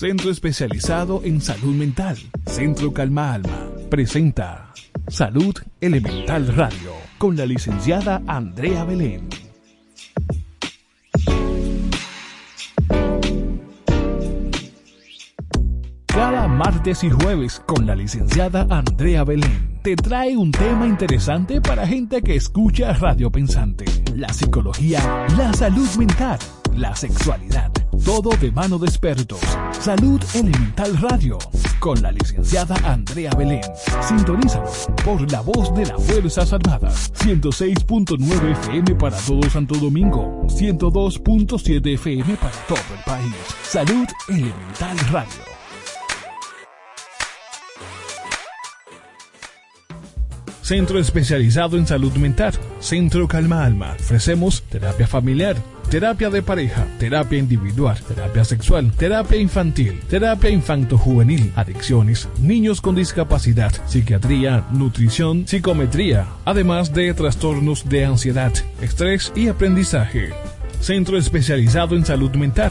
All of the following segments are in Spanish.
Centro especializado en salud mental. Centro Calma Alma. Presenta Salud Elemental Radio con la licenciada Andrea Belén. Cada martes y jueves con la licenciada Andrea Belén te trae un tema interesante para gente que escucha Radio Pensante. La psicología, la salud mental, la sexualidad todo de mano de expertos. Salud Elemental Radio. Con la licenciada Andrea Belén. Sintonízalo por la voz de las Fuerzas Armadas. 106.9 FM para todo Santo Domingo. 102.7 FM para todo el país. Salud Elemental Radio. Centro especializado en salud mental. Centro Calma Alma. Ofrecemos terapia familiar terapia de pareja, terapia individual, terapia sexual, terapia infantil, terapia infanto-juvenil, adicciones, niños con discapacidad, psiquiatría, nutrición, psicometría, además de trastornos de ansiedad, estrés y aprendizaje. Centro especializado en salud mental.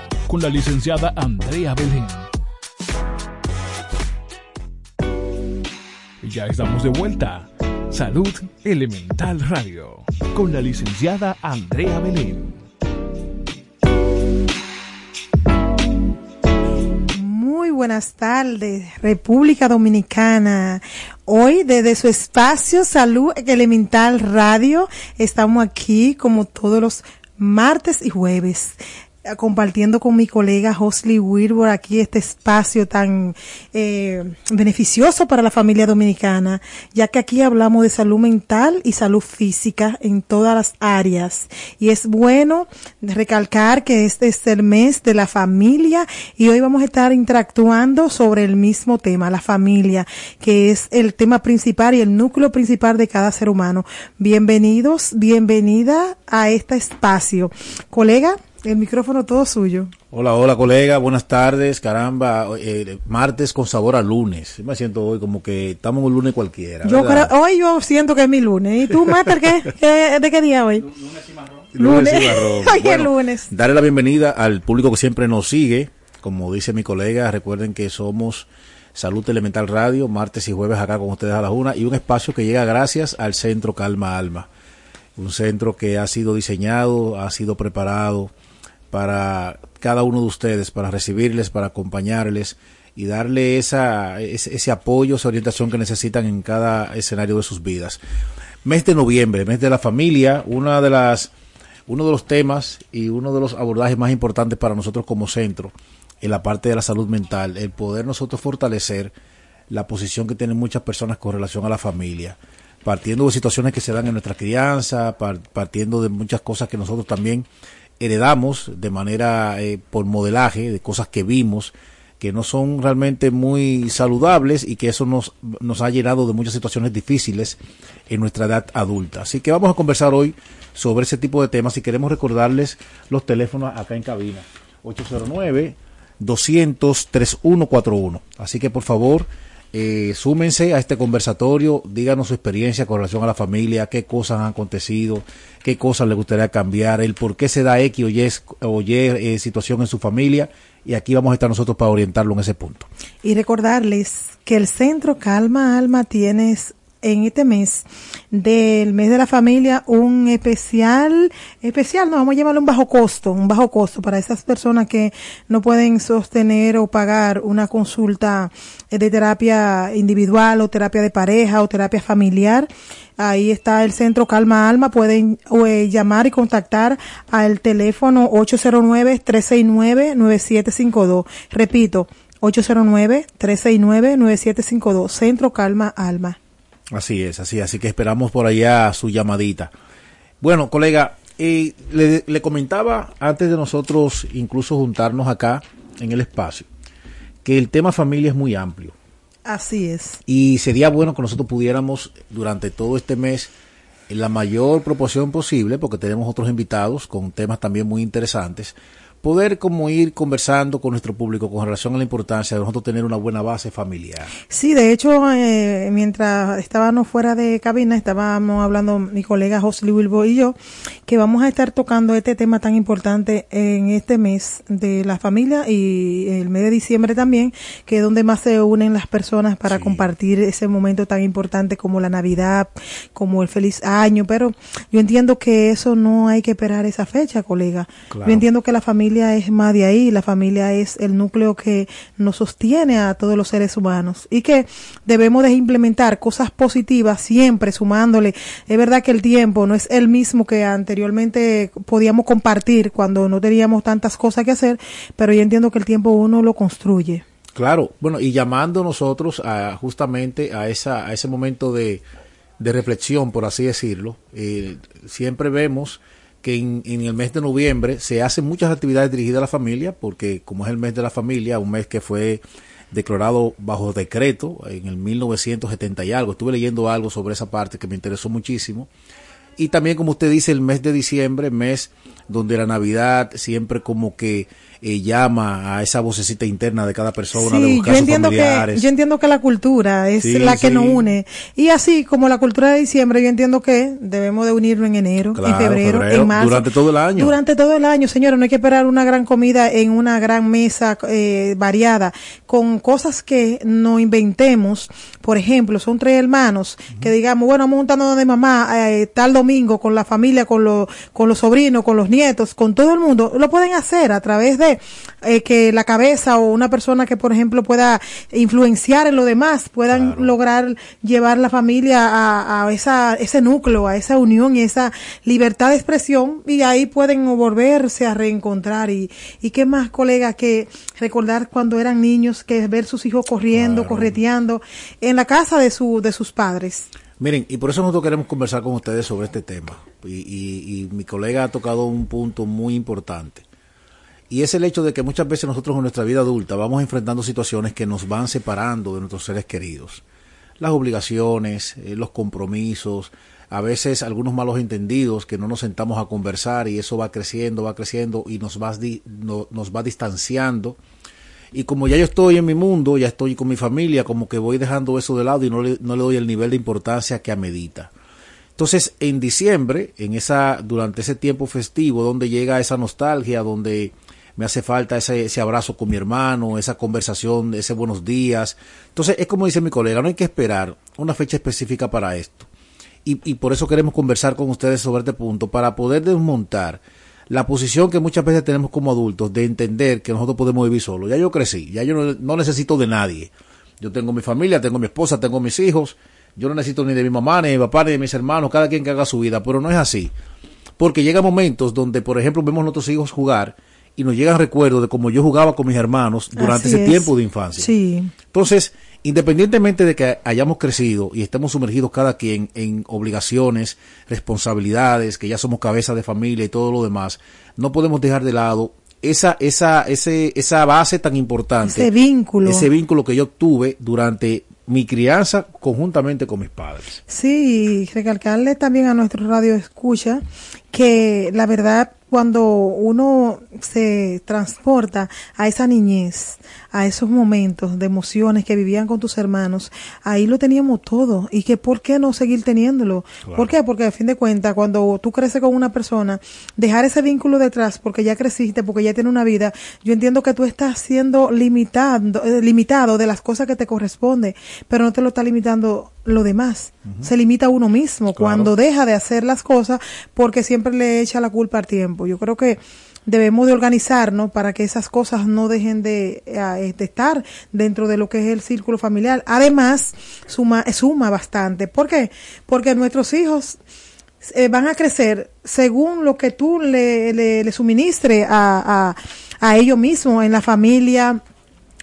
con la licenciada Andrea Belén. Ya estamos de vuelta. Salud Elemental Radio, con la licenciada Andrea Belén. Muy buenas tardes, República Dominicana. Hoy desde su espacio Salud Elemental Radio estamos aquí como todos los martes y jueves compartiendo con mi colega Hosley Wilbur aquí este espacio tan eh, beneficioso para la familia dominicana, ya que aquí hablamos de salud mental y salud física en todas las áreas. Y es bueno recalcar que este es el mes de la familia y hoy vamos a estar interactuando sobre el mismo tema, la familia, que es el tema principal y el núcleo principal de cada ser humano. Bienvenidos, bienvenida a este espacio. Colega, el micrófono todo suyo. Hola, hola colega, buenas tardes, caramba, eh, martes con sabor a lunes. Me siento hoy como que estamos un lunes cualquiera. Yo creo, hoy yo siento que es mi lunes. ¿Y tú, Mater, qué, de qué día hoy? Lunes y marrón. Lunes, y marrón. hoy es lunes. Darle la bienvenida al público que siempre nos sigue. Como dice mi colega, recuerden que somos Salud Elemental Radio, martes y jueves acá con ustedes a las una y un espacio que llega gracias al Centro Calma Alma. Un centro que ha sido diseñado, ha sido preparado para cada uno de ustedes, para recibirles, para acompañarles y darle esa, ese, apoyo, esa orientación que necesitan en cada escenario de sus vidas. Mes de noviembre, mes de la familia, una de las, uno de los temas y uno de los abordajes más importantes para nosotros como centro en la parte de la salud mental, el poder nosotros fortalecer la posición que tienen muchas personas con relación a la familia, partiendo de situaciones que se dan en nuestra crianza, partiendo de muchas cosas que nosotros también heredamos de manera eh, por modelaje de cosas que vimos que no son realmente muy saludables y que eso nos, nos ha llenado de muchas situaciones difíciles en nuestra edad adulta. Así que vamos a conversar hoy sobre ese tipo de temas y queremos recordarles los teléfonos acá en cabina. 809 200 3141. Así que por favor, eh, súmense a este conversatorio, díganos su experiencia con relación a la familia, qué cosas han acontecido, qué cosas le gustaría cambiar, el por qué se da X o Y, eh, situación en su familia y aquí vamos a estar nosotros para orientarlo en ese punto. Y recordarles que el Centro Calma Alma tiene en este mes del mes de la familia un especial, especial, no, vamos a llamarlo un bajo costo, un bajo costo para esas personas que no pueden sostener o pagar una consulta de terapia individual o terapia de pareja o terapia familiar. Ahí está el centro Calma Alma. Pueden eh, llamar y contactar al teléfono 809-369-9752. Repito, 809-369-9752. Centro Calma Alma. Así es, así, así que esperamos por allá su llamadita. Bueno, colega, eh, le, comentaba antes de nosotros incluso juntarnos acá en el espacio, que el tema familia es muy amplio. Así es. Y sería bueno que nosotros pudiéramos durante todo este mes, en la mayor proporción posible, porque tenemos otros invitados con temas también muy interesantes, poder como ir conversando con nuestro público con relación a la importancia de nosotros tener una buena base familiar. Sí, de hecho, eh, mientras estábamos fuera de cabina, estábamos hablando mi colega José Wilbo y yo, que vamos a estar tocando este tema tan importante en este mes de la familia y el mes de diciembre también, que es donde más se unen las personas para compartir ese momento tan importante como la Navidad, como el feliz año, pero yo entiendo que eso no hay que esperar esa fecha, colega. Yo entiendo que la familia es más de ahí, la familia es el núcleo que nos sostiene a todos los seres humanos y que debemos de implementar cosas positivas siempre sumándole. Es verdad que el tiempo no es el mismo que anteriormente podíamos compartir cuando no teníamos tantas cosas que hacer, pero yo entiendo que el tiempo uno lo construye. Claro, bueno, y llamando nosotros a, justamente a, esa, a ese momento de, de reflexión, por así decirlo, eh, siempre vemos que en, el mes de noviembre se hacen muchas actividades dirigidas a la familia, porque como es el mes de la familia, un mes que fue declarado bajo decreto en el 1970 y algo, estuve leyendo algo sobre esa parte que me interesó muchísimo. Y también, como usted dice, el mes de diciembre, mes donde la Navidad siempre como que eh, llama a esa vocecita interna de cada persona de buscar yo entiendo que yo entiendo que la cultura es la que nos une. Y así como la cultura de diciembre yo entiendo que debemos de unirlo en enero en febrero, en marzo. durante todo el año. Durante todo el año señora no hay que esperar una gran comida en una gran mesa eh, variada con cosas que no inventemos. Por ejemplo son tres hermanos que digamos bueno vamos juntando de mamá eh, tal domingo con la familia con los con los sobrinos con los nietos con todo el mundo lo pueden hacer a través de eh, que la cabeza o una persona que, por ejemplo, pueda influenciar en lo demás, puedan lograr llevar la familia a, a, esa, ese núcleo, a esa unión y esa libertad de expresión y ahí pueden volverse a reencontrar. Y, y qué más, colega, que recordar cuando eran niños, que ver sus hijos corriendo, correteando en la casa de, su, de sus padres. Miren, y por eso nosotros queremos conversar con ustedes sobre este tema. Y, y, y mi colega ha tocado un punto muy importante. Y es el hecho de que muchas veces nosotros en nuestra vida adulta vamos enfrentando situaciones que nos van separando de nuestros seres queridos. Las obligaciones, eh, los compromisos, a veces algunos malos entendidos que no nos sentamos a conversar y eso va creciendo, va creciendo y nos va, nos va distanciando. Y como ya yo estoy en mi mundo, ya estoy con mi familia, como que voy dejando eso de lado y no le, no le doy el nivel de importancia que amerita. Entonces, en diciembre, en esa, durante ese tiempo festivo, donde llega esa nostalgia, donde me hace falta ese, ese abrazo con mi hermano, esa conversación, ese buenos días. Entonces, es como dice mi colega, no hay que esperar una fecha específica para esto. Y, y por eso queremos conversar con ustedes sobre este punto, para poder desmontar la posición que muchas veces tenemos como adultos de entender que nosotros podemos vivir solos. Ya yo crecí, ya yo no, no necesito de nadie. Yo tengo mi familia, tengo mi esposa, tengo mis hijos. Yo no necesito ni de mi mamá, ni de mi papá, ni de mis hermanos, cada quien que haga su vida, pero no es así. Porque llega momentos donde, por ejemplo, vemos a nuestros hijos jugar y nos llegan recuerdos de cómo yo jugaba con mis hermanos durante ese tiempo de infancia. Sí. Entonces, independientemente de que hayamos crecido y estemos sumergidos cada quien en obligaciones, responsabilidades, que ya somos cabeza de familia y todo lo demás, no podemos dejar de lado esa, esa, ese, esa base tan importante. Ese vínculo. Ese vínculo que yo tuve durante mi crianza conjuntamente con mis padres. Sí, recalcarle también a nuestro radio escucha que la verdad cuando uno se transporta a esa niñez, a esos momentos de emociones que vivían con tus hermanos, ahí lo teníamos todo. Y que por qué no seguir teniéndolo. ¿Por qué? Porque a fin de cuentas, cuando tú creces con una persona, dejar ese vínculo detrás porque ya creciste, porque ya tiene una vida, yo entiendo que tú estás siendo limitado, eh, limitado de las cosas que te corresponde, pero no te lo está limitando lo demás. Se limita a uno mismo cuando deja de hacer las cosas porque siempre le echa la culpa al tiempo. Yo creo que debemos de organizarnos para que esas cosas no dejen de, eh, estar dentro de lo que es el círculo familiar. Además, suma, suma bastante. ¿Por qué? Porque nuestros hijos eh, van a crecer según lo que tú le, le, le suministre a, a, a ellos mismos en la familia,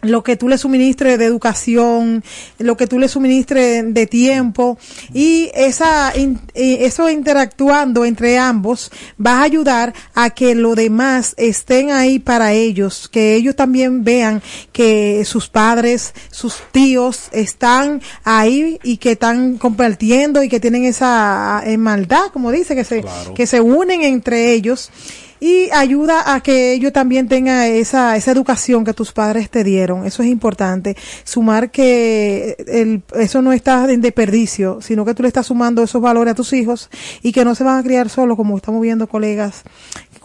lo que tú le suministres de educación, lo que tú le suministres de tiempo y esa eso interactuando entre ambos va a ayudar a que lo demás estén ahí para ellos, que ellos también vean que sus padres, sus tíos están ahí y que están compartiendo y que tienen esa eh, maldad, como dice, que se que se unen entre ellos y ayuda a que ellos también tengan esa, esa educación que tus padres te dieron. Eso es importante. Sumar que el, eso no está en desperdicio, sino que tú le estás sumando esos valores a tus hijos y que no se van a criar solo como estamos viendo colegas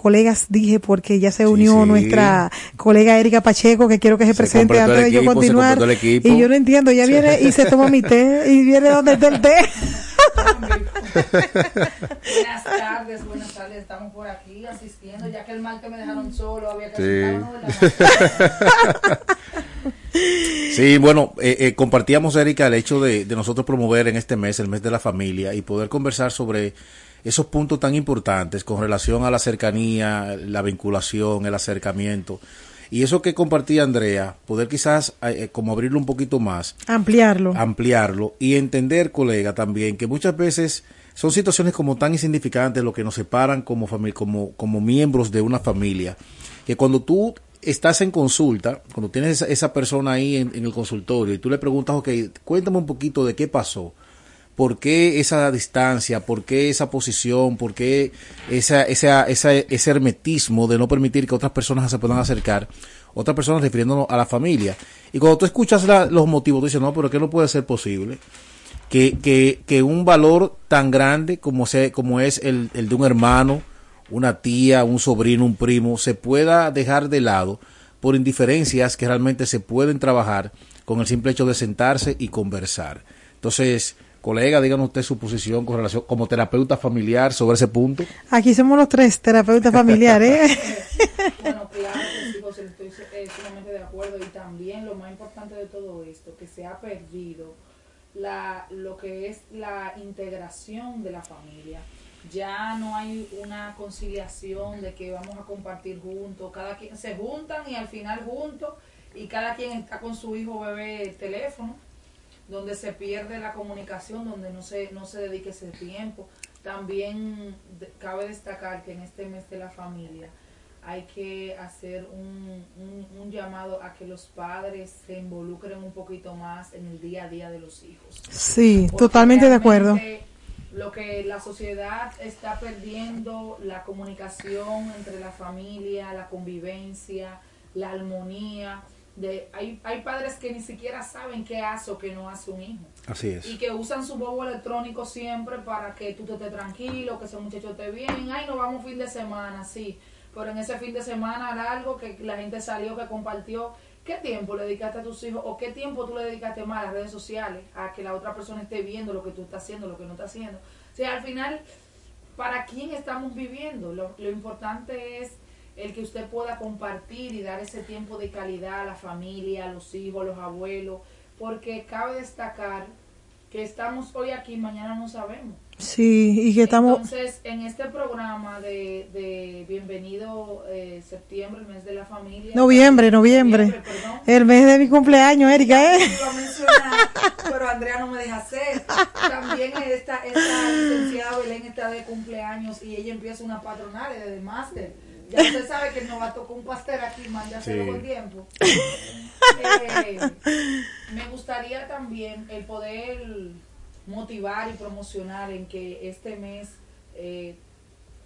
colegas dije porque ya se unió nuestra colega Erika Pacheco que quiero que se, presente antes de yo continuar. y yo no entiendo ella viene y se toma mi té y viene donde está el té buenas tardes, buenas tardes. Estamos por aquí asistiendo, ya que el mal que me dejaron solo había que sí. Sí, bueno, eh, eh, compartíamos, Erika, el hecho de, de, nosotros promover en este mes, el mes de la familia, y poder conversar sobre esos puntos tan importantes con relación a la cercanía, la vinculación, el acercamiento. Y eso que compartía Andrea, poder quizás eh, como abrirlo un poquito más. Ampliarlo. Ampliarlo y entender, colega, también que muchas veces son situaciones como tan insignificantes lo que nos separan como, como, como miembros de una familia, que cuando tú estás en consulta, cuando tienes esa, esa persona ahí en, en, el consultorio y tú le preguntas, ok, cuéntame un poquito de qué pasó, por qué esa distancia, por qué esa posición, por qué esa, esa, esa, ese hermetismo de no permitir que otras personas se puedan acercar, otras personas refiriéndonos a la familia. Y cuando tú escuchas la, los motivos, tú dices, no, pero ¿qué no puede ser posible? Que, que, que un valor tan grande como, se, como es el, el de un hermano, una tía, un sobrino, un primo, se pueda dejar de lado por indiferencias que realmente se pueden trabajar con el simple hecho de sentarse y conversar. Entonces, Colega, díganos usted su posición con relación como terapeuta familiar sobre ese punto. Aquí somos los tres terapeutas familiares. bueno, claro, José, estoy eh, sumamente de acuerdo y también lo más importante de todo esto, que se ha perdido la, lo que es la integración de la familia. Ya no hay una conciliación de que vamos a compartir juntos, cada quien se juntan y al final juntos y cada quien está con su hijo bebé teléfono donde se pierde la comunicación, donde no se, no se dedique ese tiempo. También cabe destacar que en este mes de la familia hay que hacer un, un, llamado a que los padres se involucren un poquito más en el día a día de los hijos. Sí, totalmente de acuerdo. Lo que la sociedad está perdiendo, la comunicación entre la familia, la convivencia, la armonía, de hay, hay padres que ni siquiera saben qué hace o qué no hace un hijo. Así es. Y que usan su bobo electrónico siempre para que tú te estés tranquilo, que ese muchacho esté bien. Ay, nos vamos fin de semana, sí. Pero en ese fin de semana largo que la gente salió, que compartió, ¿qué tiempo le dedicaste a tus hijos o qué tiempo tú le dedicaste más a las redes sociales, a que la otra persona esté viendo lo que tú estás haciendo, lo que no está haciendo? O sea, al final, ¿para quién estamos viviendo? Lo, lo importante es el que usted pueda compartir y dar ese tiempo de calidad a la familia, a los hijos, a los abuelos, porque cabe destacar que estamos hoy aquí, mañana no sabemos. Sí, y que estamos... Entonces, en este programa de, de Bienvenido eh, septiembre, el mes de la familia... Noviembre, noviembre. el mes de mi cumpleaños, Erika, ¿eh? pero Andrea no me deja hacer. También esta, esta licenciada Belén está de cumpleaños y ella empieza una patronal de máster ya usted sabe que no va a tocar un pastel aquí, mándaselo sí. con tiempo. Eh, me gustaría también el poder motivar y promocionar en que este mes eh,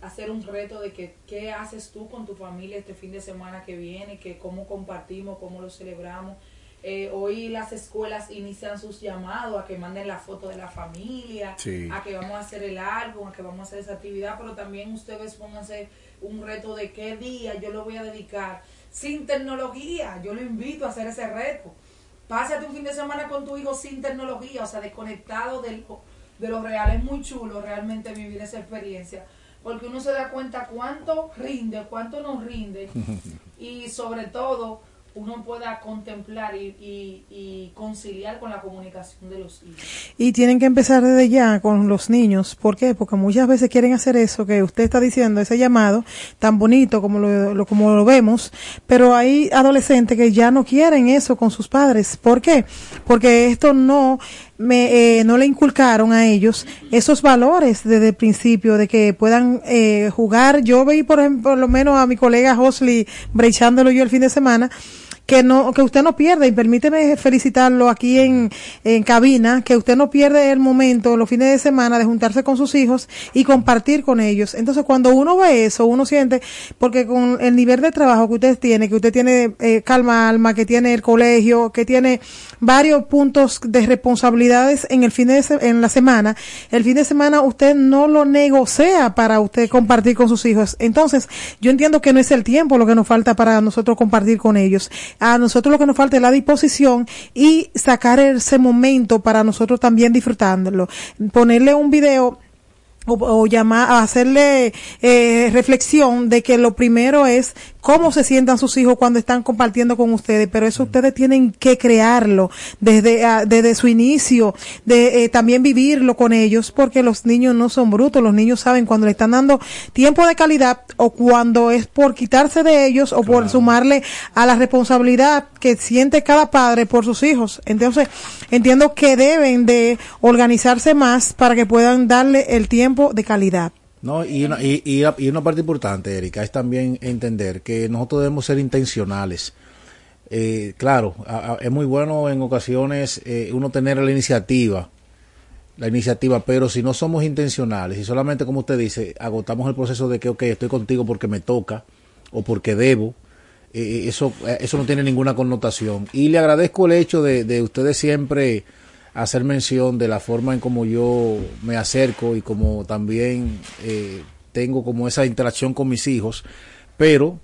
hacer un reto de que qué haces tú con tu familia este fin de semana que viene, que cómo compartimos, cómo lo celebramos. Eh, hoy las escuelas inician sus llamados a que manden la foto de la familia, a que vamos a hacer el álbum, a que vamos a hacer esa actividad, pero también ustedes pónganse un reto de qué día yo lo voy a dedicar sin tecnología. Yo lo invito a hacer ese reto. Pásate un fin de semana con tu hijo sin tecnología, o sea, desconectado del, de lo real. Es muy chulo realmente vivir esa experiencia porque uno se da cuenta cuánto rinde, cuánto nos rinde y sobre todo uno pueda contemplar y, conciliar con la comunicación de los hijos. Y tienen que empezar desde ya con los niños. ¿Por qué? Porque muchas veces quieren hacer eso que usted está diciendo, ese llamado tan bonito como lo, como lo vemos, pero hay adolescentes que ya no quieren eso con sus padres. ¿Por qué? Porque esto no me, eh, no le inculcaron a ellos esos valores desde el principio de que puedan eh, jugar. Yo veí, por ejemplo, por lo menos a mi colega Hosley brechándolo yo el fin de semana que no que usted no pierda y permíteme felicitarlo aquí en, en cabina que usted no pierde el momento los fines de semana de juntarse con sus hijos y compartir con ellos. Entonces cuando uno ve eso uno siente porque con el nivel de trabajo que usted tiene que usted tiene eh, calma alma que tiene el colegio que tiene varios puntos de responsabilidades en el fin de en la semana el fin de semana usted no lo negocia para usted compartir con sus hijos. Entonces yo entiendo que no es el tiempo lo que nos falta para nosotros compartir con ellos a nosotros lo que nos falta es la disposición y sacar ese momento para nosotros también disfrutándolo. Ponerle un video o, llamar a hacerle eh, reflexión de que lo primero es cómo se sientan sus hijos cuando están compartiendo con ustedes, pero eso ustedes tienen que crearlo desde, ah, desde su inicio, de eh, también vivirlo con ellos, porque los niños no son brutos, los niños saben cuando le están dando tiempo de calidad o cuando es por quitarse de ellos o por sumarle a la responsabilidad que siente cada padre por sus hijos. Entonces, entiendo que deben de organizarse más para que puedan darle el tiempo de calidad. No, y una, y, y, una parte importante, Erika, es también entender que nosotros debemos ser intencionales. Eh, claro, es muy bueno en ocasiones eh, uno tener la iniciativa, la iniciativa, pero si no somos intencionales y solamente, como usted dice, agotamos el proceso de que, ok, estoy contigo porque me toca o porque debo, eh, eso, eso no tiene ninguna connotación. Y le agradezco el hecho de, de ustedes siempre hacer mención de la forma en como yo me acerco y como también eh, tengo como esa interacción con mis hijos, pero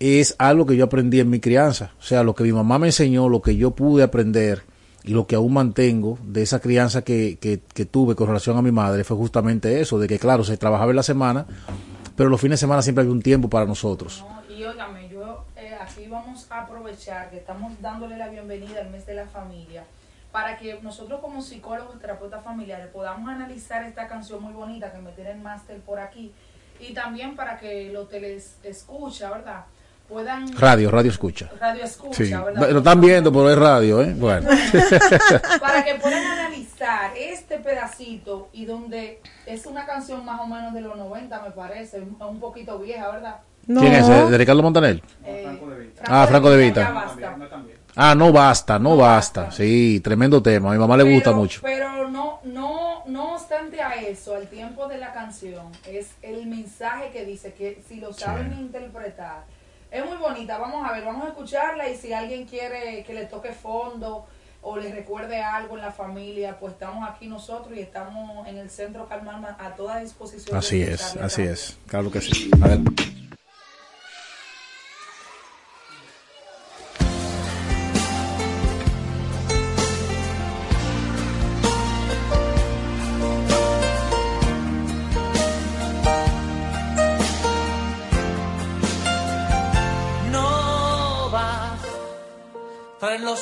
es algo que yo aprendí en mi crianza, o sea, lo que mi mamá me enseñó, lo que yo pude aprender y lo que aún mantengo de esa crianza que, que, tuve con relación a mi madre fue justamente eso, de que claro, se trabajaba en la semana, pero los fines de semana siempre había un tiempo para nosotros. y óigame, yo eh, aquí vamos a aprovechar que estamos dándole la bienvenida al mes de la familia para que nosotros como psicólogos, terapeutas familiares, podamos analizar esta canción muy bonita que me tiene el máster por aquí y también para que los teles escucha, ¿verdad? Puedan... Radio, radio escucha. Radio escucha, ¿verdad? Lo están viendo, pero es radio, ¿eh? Bueno. para que puedan analizar este pedacito y donde es una canción más o menos de los 90, me parece, un poquito vieja, ¿verdad? ¿Quién es? ¿De Ricardo Montaner? Eh, Franco de Vita. ah, Franco de Vita. Ah, no basta, no, basta. Sí, tremendo tema. A mi mamá le gusta mucho. Pero no, no, no obstante a eso, al tiempo de la canción, es el mensaje que dice que si lo saben interpretar, es muy bonita. Vamos a ver, vamos a escucharla y si alguien quiere que le toque fondo o le recuerde algo en la familia, pues estamos aquí nosotros y estamos en el centro Calmar a toda disposición. Así es, así es. Claro que sí. A ver.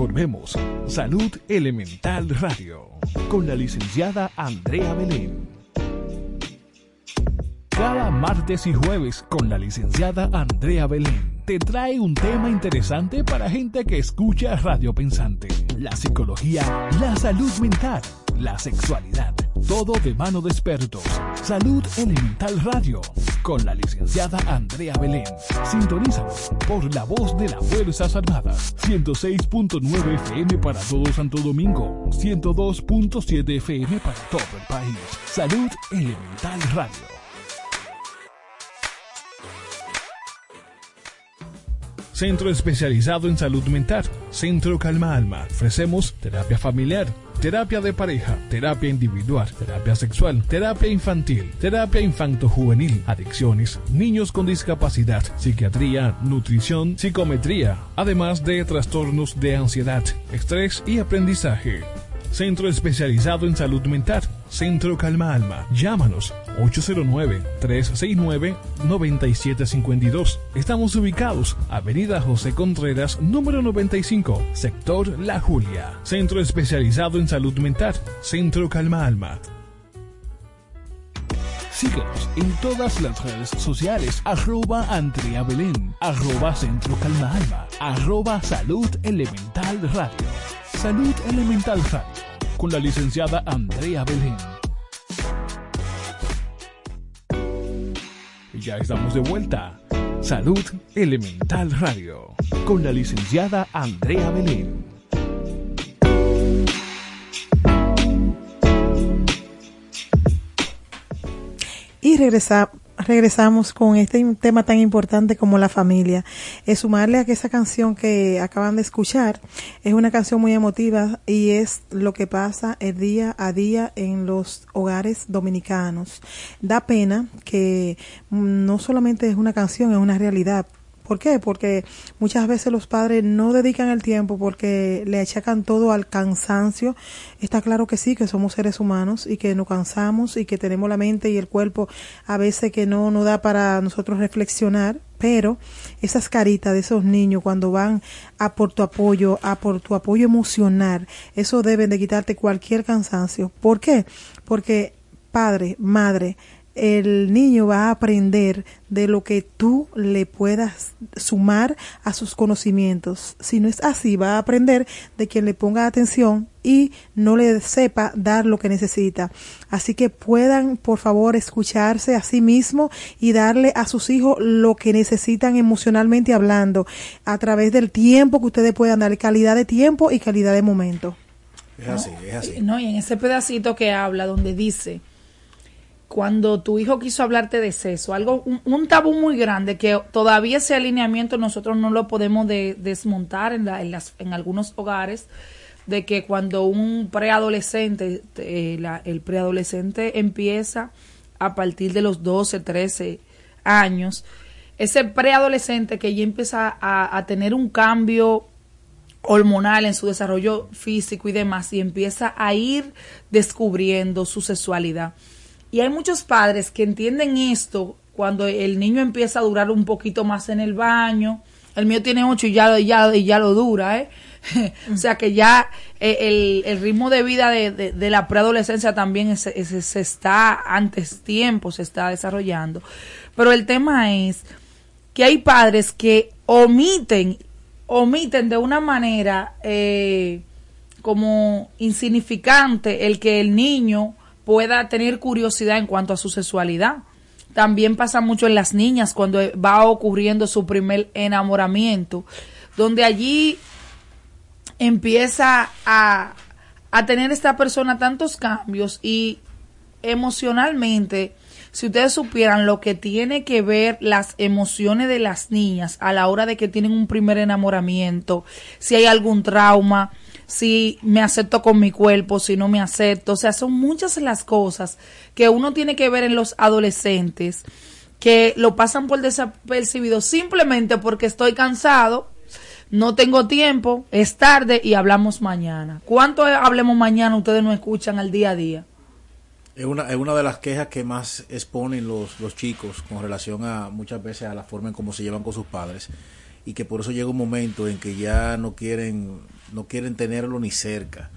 Volvemos. Salud Elemental Radio con la licenciada Andrea Belén. Cada martes y jueves con la licenciada Andrea Belén te trae un tema interesante para gente que escucha Radio Pensante. La psicología, la salud mental, la sexualidad. Todo de mano de expertos. Salud Elemental Radio con la licenciada Andrea Belén. Sintonízanos por la voz de las Fuerzas Armadas. 106.9 FM para todo Santo Domingo. 102.7 FM para todo el país. Salud Elemental Radio. Centro especializado en salud mental. Centro Calma Alma. Ofrecemos terapia familiar, terapia de pareja, terapia individual, terapia sexual, terapia infantil, terapia infanto-juvenil, adicciones, niños con discapacidad, psiquiatría, nutrición, psicometría, además de trastornos de ansiedad, estrés y aprendizaje. Centro especializado en salud mental. Centro Calma Alma. Llámanos 809-369-9752. Estamos ubicados Avenida José Contreras, número 95, sector La Julia. Centro especializado en salud mental. Centro Calma Alma. Síguenos en todas las redes sociales, arroba Andrea Belén, arroba Centro Calma Alma, arroba Salud Elemental Radio. Salud Elemental Radio, con la licenciada Andrea Belén. Ya estamos de vuelta. Salud Elemental Radio, con la licenciada Andrea Belén. Regresa- regresamos con este tema tan importante como la familia. Es sumarle a que esa canción que acaban de escuchar es una canción muy emotiva y es lo que pasa el día a día en los hogares dominicanos. Da pena que mm, no solamente es una canción, es una realidad ¿Por qué? Porque muchas veces los padres no dedican el tiempo porque le achacan todo al cansancio. Está claro que sí, que somos seres humanos y que nos cansamos y que tenemos la mente y el cuerpo a veces que no nos da para nosotros reflexionar, pero esas caritas de esos niños cuando van a por tu apoyo, a por tu apoyo emocional, eso deben de quitarte cualquier cansancio. ¿Por qué? Porque padre, madre, el niño va a aprender de lo que tú le puedas sumar a sus conocimientos. Si no es así, va a aprender de quien le ponga atención y no le sepa dar lo que necesita. Así que puedan, por favor, escucharse a sí mismo y darle a sus hijos lo que necesitan emocionalmente hablando a través del tiempo que ustedes puedan dar, calidad de tiempo y calidad de momento. Es así, es así. No, y en ese pedacito que habla donde dice cuando tu hijo quiso hablarte de sexo, algo un, tabú muy grande que todavía ese alineamiento nosotros no lo podemos desmontar en, en, las, en algunos hogares de que cuando un preadolescente, eh, el preadolescente empieza a partir de los 12, 13 años, ese preadolescente que ya empieza a tener un cambio hormonal en su desarrollo físico y demás y empieza a ir descubriendo su sexualidad y hay muchos padres que entienden esto cuando el niño empieza a durar un poquito más en el baño. El mío tiene ocho y ya, ya, ya lo dura, ¿eh? o sea que ya eh, el, ritmo de vida de, de, la preadolescencia también se está antes tiempo, se está desarrollando. Pero el tema es que hay padres que omiten, omiten de una manera eh, como insignificante el que el niño pueda tener curiosidad en cuanto a su sexualidad. También pasa mucho en las niñas cuando va ocurriendo su primer enamoramiento, donde allí empieza a, a tener esta persona tantos cambios y emocionalmente, si ustedes supieran lo que tiene que ver las emociones de las niñas a la hora de que tienen un primer enamoramiento, si hay algún trauma, si me acepto con mi cuerpo, si no me acepto. O sea, son muchas las cosas que uno tiene que ver en los adolescentes que lo pasan por desapercibido simplemente porque estoy cansado, no tengo tiempo, es tarde y hablamos mañana. ¿Cuánto hablemos mañana ustedes no escuchan al día a día? Es una, es una de las quejas que más exponen los, los chicos con relación a muchas veces a la forma en cómo se llevan con sus padres y que por eso llega un momento en que ya no quieren no quieren tenerlo ni cerca.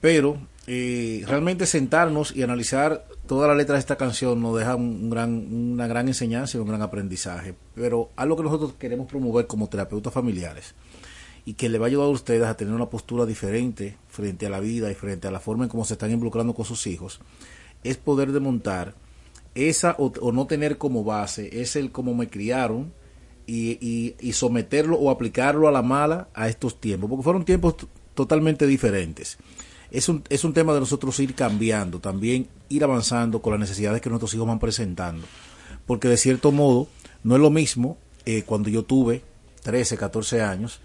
Pero eh, realmente sentarnos y analizar toda la letra de esta canción nos deja un gran, una gran enseñanza y un gran aprendizaje. Pero algo que nosotros queremos promover como terapeutas familiares y que le va a ayudar a ustedes a tener una postura diferente frente a la vida y frente a la forma en cómo se están involucrando con sus hijos, es poder desmontar esa o, o no tener como base, es el cómo me criaron, y, y, someterlo o aplicarlo a la mala a estos tiempos, porque fueron tiempos totalmente diferentes. Es un, es un tema de nosotros ir cambiando, también ir avanzando con las necesidades que nuestros hijos van presentando, porque de cierto modo no es lo mismo eh, cuando yo tuve 13, 14 años,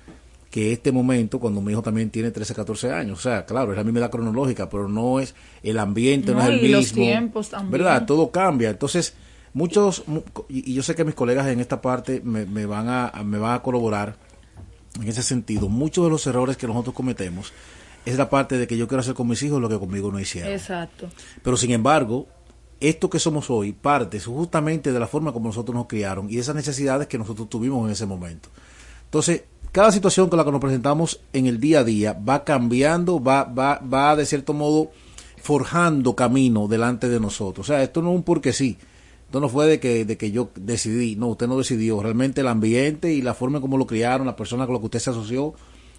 que este momento cuando mi hijo también tiene 13, 14 años. O sea, claro, es la misma edad cronológica, pero no es el ambiente, no, es el y mismo. Los tiempos también. ¿Verdad? Todo cambia. Entonces, Muchos, y yo sé que mis colegas en esta parte me, me, van a, me van a colaborar en ese sentido. Muchos de los errores que nosotros cometemos es la parte de que yo quiero hacer con mis hijos lo que conmigo no hicieron. Exacto. Pero sin embargo, esto que somos hoy parte justamente de la forma como nosotros nos criaron y de esas necesidades que nosotros tuvimos en ese momento. Entonces, cada situación con la que nos presentamos en el día a día va cambiando, va, va, va de cierto modo forjando camino delante de nosotros. O sea, esto no es un porque sí. Esto no fue de que, de que yo decidí, no, usted no decidió. Realmente el ambiente y la forma en cómo lo criaron, la persona con la que usted se asoció,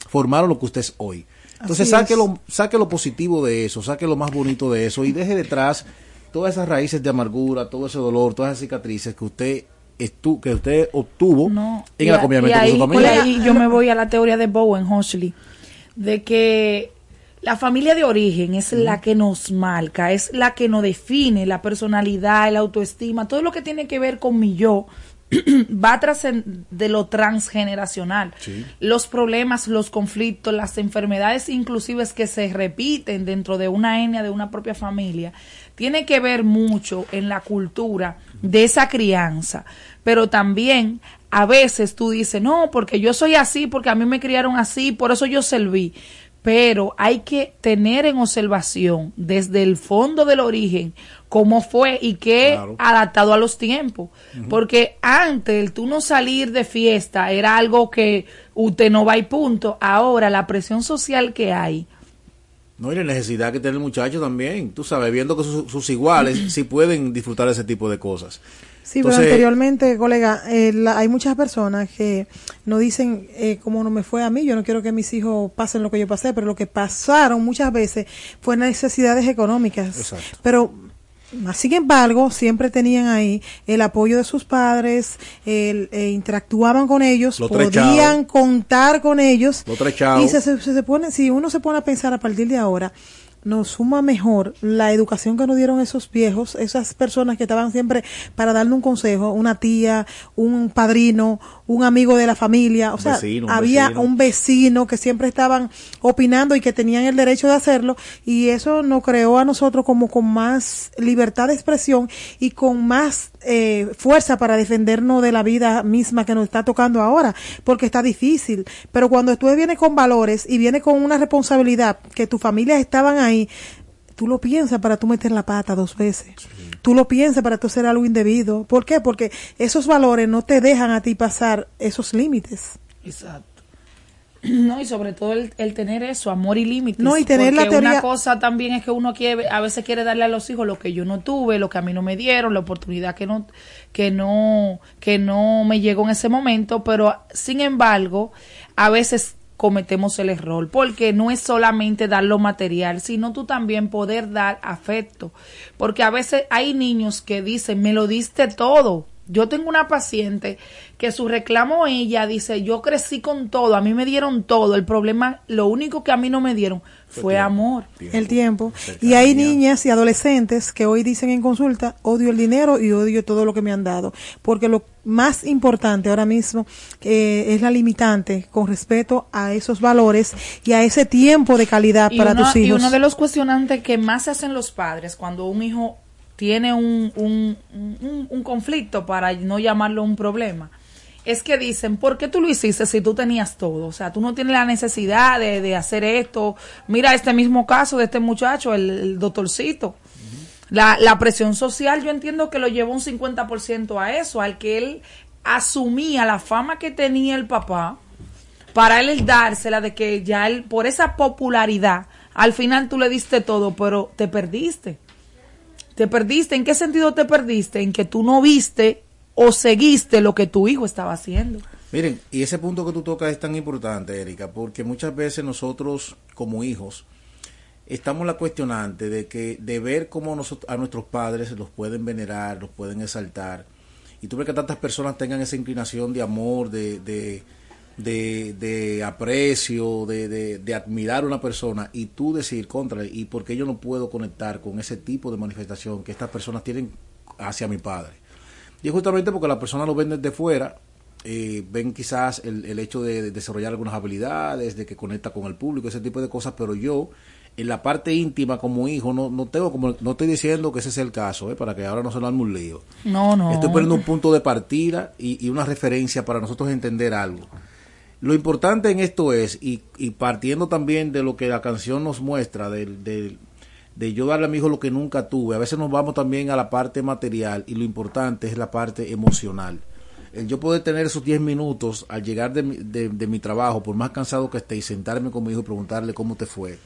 formaron lo que usted es hoy. Entonces saque lo, saque lo positivo de eso, saque lo más bonito de eso y deje detrás todas esas raíces de amargura, todo ese dolor, todas esas cicatrices que usted estu que usted obtuvo en el acompañamiento de su familia. Y yo me voy a la teoría de Bowen Hosley de que la familia de origen es la que nos marca, es la que nos define la personalidad, la autoestima, todo lo que tiene que ver con mi yo va tras de lo transgeneracional. Los problemas, los conflictos, las enfermedades inclusive que se repiten dentro de una etnia de una propia familia, tiene que ver mucho en la cultura de esa crianza, pero también a veces tú dices, no, porque yo soy así, porque a mí me criaron así, por eso yo serví. Pero hay que tener en observación desde el fondo del origen cómo fue y qué Claro. adaptado a los tiempos. Porque antes el tú no salir de fiesta era algo que usted no va y punto. Ahora la presión social que hay, No, y la necesidad que tiene el muchacho también, tú sabes, viendo que sus, sus iguales sí pueden disfrutar de ese tipo de cosas. Sí, pero Entonces- anteriormente, colega, eh, la- hay muchas personas que no dicen eh, cómo no me fue a mí, yo no quiero que mis hijos pasen lo que yo pasé, pero lo que pasaron muchas veces fue necesidades económicas. Exacto. Pero, sin embargo, siempre tenían ahí el apoyo de sus padres, el, eh, interactuaban con ellos, podían contar con ellos. Chavos. Y se, se- se pone, si uno se pone a pensar a partir de ahora, nos suma mejor la educación que nos dieron esos viejos, esas personas que estaban siempre para darle un consejo, una tía, un padrino, un amigo de la familia, o Un sea, vecino, un había vecino. un vecino que siempre estaban opinando y que tenían el derecho de hacerlo y eso nos creó a nosotros como con más libertad de expresión y con más eh, fuerza para defendernos de la vida misma que nos está tocando ahora, porque está difícil. Pero cuando tú vienes con valores y vienes con una responsabilidad que tus familias estaban ahí, tú lo piensas para tú meter la pata dos veces. Tú lo piensas para tú hacer algo indebido. ¿Por qué? Porque esos valores no te dejan a ti pasar esos límites. Exacto. No, y sobre todo el, el tener eso, amor y límites. No, y tener la Porque teoría- Una cosa también es que uno quiere, a veces quiere darle a los hijos lo que yo no tuve, lo que a mí no me dieron, la oportunidad que no, que no, que no me llegó en ese momento, pero sin embargo, a veces cometemos el error, porque no es solamente dar lo material, sino tú también poder dar afecto, porque a veces hay niños que dicen, me lo diste todo, yo tengo una paciente que su reclamo ella dice, yo crecí con todo, a mí me dieron todo, el problema, lo único que a mí no me dieron fue tiempo. amor. el tiempo. Y hay niñas y adolescentes que hoy dicen en consulta, odio el dinero y odio todo lo que me han dado. Porque lo más importante ahora mismo eh, es la limitante con respecto a esos valores y a ese tiempo de calidad Y para uno, tus y hijos. uno de los cuestionantes que más se hacen los padres cuando un hijo tiene un, un, un- un conflicto, para no llamarlo un problema, es que dicen, ¿por qué tú lo hiciste si tú tenías todo? O sea, tú no tienes la necesidad de, de hacer esto. Mira este mismo caso de este muchacho, el, el doctorcito. La, la presión social yo entiendo que lo llevó un 50% a eso, al que él asumía la fama que tenía el papá, para él el dársela de que ya él, por esa popularidad, al final tú le diste todo, pero te perdiste. Te perdiste. ¿En qué sentido te perdiste? En que tú no viste o seguiste lo que tu hijo estaba haciendo. Miren, y ese punto que tú tocas es tan importante, Erika, porque muchas veces nosotros como hijos estamos la cuestionante de que de ver cómo nosotros, a nuestros padres los pueden venerar, los pueden exaltar, y tú ves que tantas personas tengan esa inclinación de amor, de, de, de, de aprecio, de, de, de admirar a una persona, y tú decir contra, ¿y por qué yo no puedo conectar con ese tipo de manifestación que estas personas tienen hacia mi padre? Y es justamente porque las personas lo ven desde fuera, eh, ven quizás el, el hecho de, de desarrollar algunas habilidades, de que conecta con el público, ese tipo de cosas, pero yo en la parte íntima como hijo no, no tengo como no estoy diciendo que ese sea el caso, eh, para que ahora no se lo arme un lío. No, no. Estoy poniendo un punto de partida y, y una referencia para nosotros entender algo. Lo importante en esto es, y, partiendo también de lo que la canción nos muestra, del- de yo darle a mi hijo lo que nunca tuve, a veces nos vamos también a la parte material y lo importante es la parte emocional. El yo poder tener esos 10 minutos al llegar de mi, de, de mi trabajo, por más cansado que esté, y sentarme con mi hijo y preguntarle cómo te fue,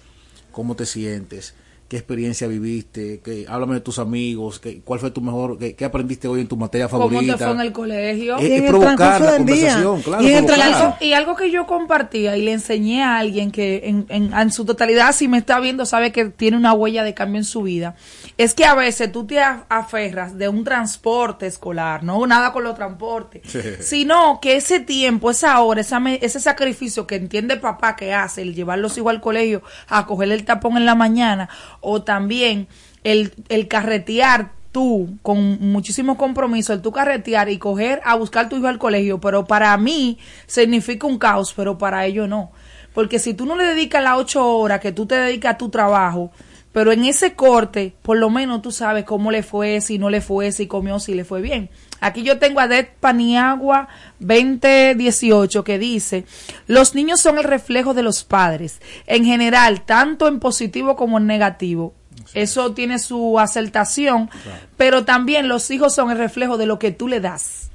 cómo te sientes, qué experiencia viviste, qué, háblame de tus amigos, qué, cuál fue tu mejor, qué, qué aprendiste hoy en tu materia ¿Cómo favorita. te fue en el colegio? Es- Y en es el provocar transcurso la día. conversación, claro, Y en el provocar. Y algo, y algo que yo compartía y le enseñé a alguien que en, en, en su totalidad, si me está viendo, sabe que tiene una huella de cambio en su vida, es que a veces tú te aferras de un transporte escolar, no nada con los transportes, sino que ese tiempo, esa hora, esa me- ese sacrificio que entiende papá que hace, el llevar los hijos al colegio, a coger el tapón en la mañana, o también el, el carretear tú con muchísimo compromiso, el tú carretear y coger a buscar tu hijo al colegio, pero para mí significa un caos, pero para ellos no. Porque si tú no le dedicas las ocho horas que tú te dedicas a tu trabajo, pero en ese corte, por lo menos tú sabes cómo le fue, si no le fue, si comió, si le fue bien. Aquí yo tengo a Det Paniagua 2018 que dice, los niños son el reflejo de los padres, en general, tanto en positivo como en negativo. Eso tiene su acertación, pero también los hijos son el reflejo de lo que tú le das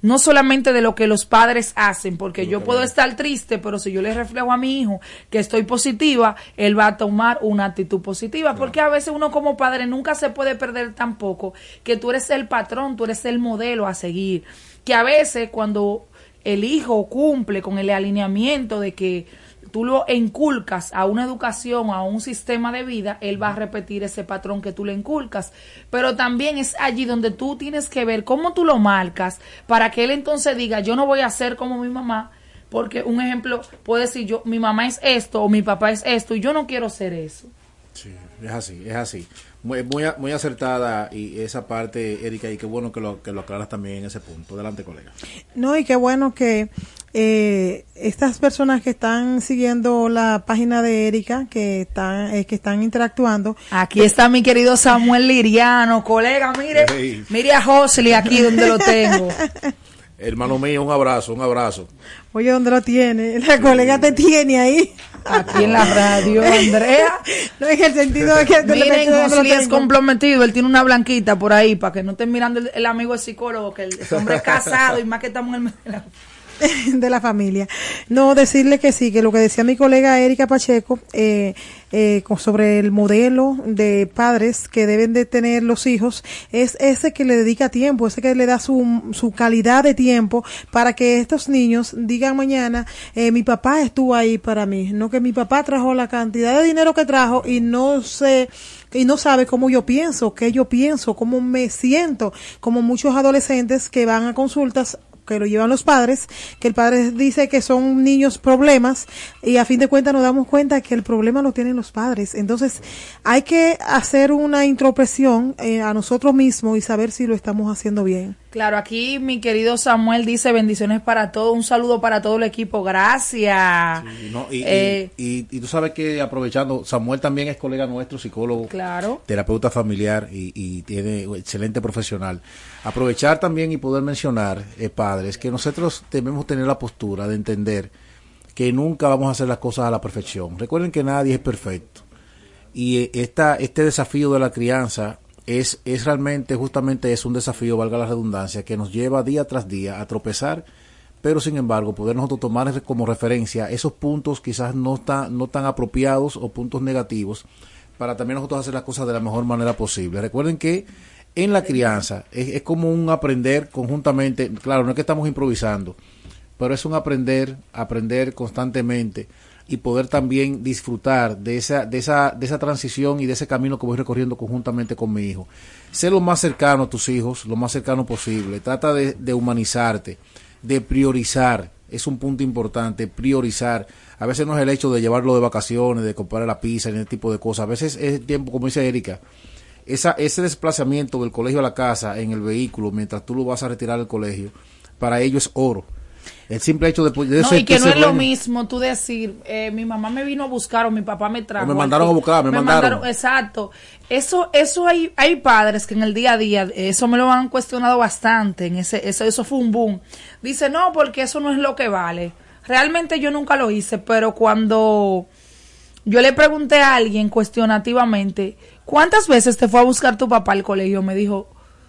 no solamente de lo que los padres hacen, porque yo puedo estar triste, pero si yo le reflejo a mi hijo que estoy positiva, él va a tomar una actitud positiva, porque a veces uno como padre nunca se puede perder tampoco que tú eres el patrón, tú eres el modelo a seguir, que a veces cuando el hijo cumple con el alineamiento de que tú lo inculcas a una educación, a un sistema de vida, él va a repetir ese patrón que tú le inculcas. Pero también es allí donde tú tienes que ver cómo tú lo marcas para que él entonces diga, yo no voy a ser como mi mamá, porque un ejemplo puede decir yo, mi mamá es esto o mi papá es esto y yo no quiero ser eso. Sí, es así, es así. Muy, muy, muy acertada y esa parte, Erika, y qué bueno que lo, que lo aclaras también en ese punto. Adelante, colega. No, y qué bueno que eh, estas personas que están siguiendo la página de Erika, que están, eh, que están interactuando. Aquí está mi querido Samuel Liriano, colega, mire, mire a aquí donde lo tengo. Hermano mío, un abrazo, un abrazo. Oye, ¿dónde lo tiene? La colega te tiene ahí. Aquí en la radio, Andrea. No en el sentido de que... Miren, José es comprometido, él tiene una blanquita por ahí, para que no estén mirando el, amigo el psicólogo, que el hombre es casado y más que estamos en el... de la familia. No, decirle que sí, que lo que decía mi colega Erika Pacheco eh, eh, sobre el modelo de padres que deben de tener los hijos es ese que le dedica tiempo, ese que le da su, su calidad de tiempo para que estos niños digan mañana, eh, mi papá estuvo ahí para mí, no que mi papá trajo la cantidad de dinero que trajo y no sé y no sabe cómo yo pienso, qué yo pienso, cómo me siento, como muchos adolescentes que van a consultas que lo llevan los padres, que el padre dice que son niños problemas y a fin de cuentas nos damos cuenta que el problema lo tienen los padres. Entonces hay que hacer una introspección eh, a nosotros mismos y saber si lo estamos haciendo bien. Claro, aquí mi querido Samuel dice bendiciones para todos, un saludo para todo el equipo, gracias. Eh, y, tú sabes que aprovechando, Samuel también es colega nuestro, psicólogo, claro. terapeuta familiar y, tiene excelente profesional. Aprovechar también y poder mencionar, eh, padres, que nosotros debemos tener la postura de entender que nunca vamos a hacer las cosas a la perfección. Recuerden que nadie es perfecto. Y eh, esta, este desafío de la crianza es, es realmente, justamente es un desafío, valga la redundancia, que nos lleva día tras día a tropezar, pero sin embargo, poder nosotros tomar como referencia esos puntos quizás no no tan apropiados o puntos negativos, para también nosotros hacer las cosas de la mejor manera posible. Recuerden que en la crianza es, como un aprender conjuntamente, claro, no es que estamos improvisando, pero es un aprender, aprender constantemente y poder también disfrutar de esa, de esa, de esa transición y de ese camino que voy recorriendo conjuntamente con mi hijo. Sé lo más cercano a tus hijos, lo más cercano posible. Trata de, de humanizarte, de priorizar. Es un punto importante, priorizar. A veces no es el hecho de llevarlo de vacaciones, de comprar la pizza, ni ese tipo de cosas. A veces es el tiempo, como dice Erika, esa, ese desplazamiento del colegio a la casa en el vehículo mientras tú lo vas a retirar del colegio, para ello es oro. El simple hecho de, de no, y que no es lo mismo tú decir eh, mi mamá me vino a buscar o mi papá me trajo me mandaron a buscar me, mandaron. exacto. Eso eso hay hay padres que en el día a día eso me lo han cuestionado bastante en ese eso eso fue un boom. Dice no porque eso no es lo que vale realmente yo nunca lo hice pero cuando yo le pregunté a alguien cuestionativamente cuántas veces te fue a buscar tu papá al colegio me dijo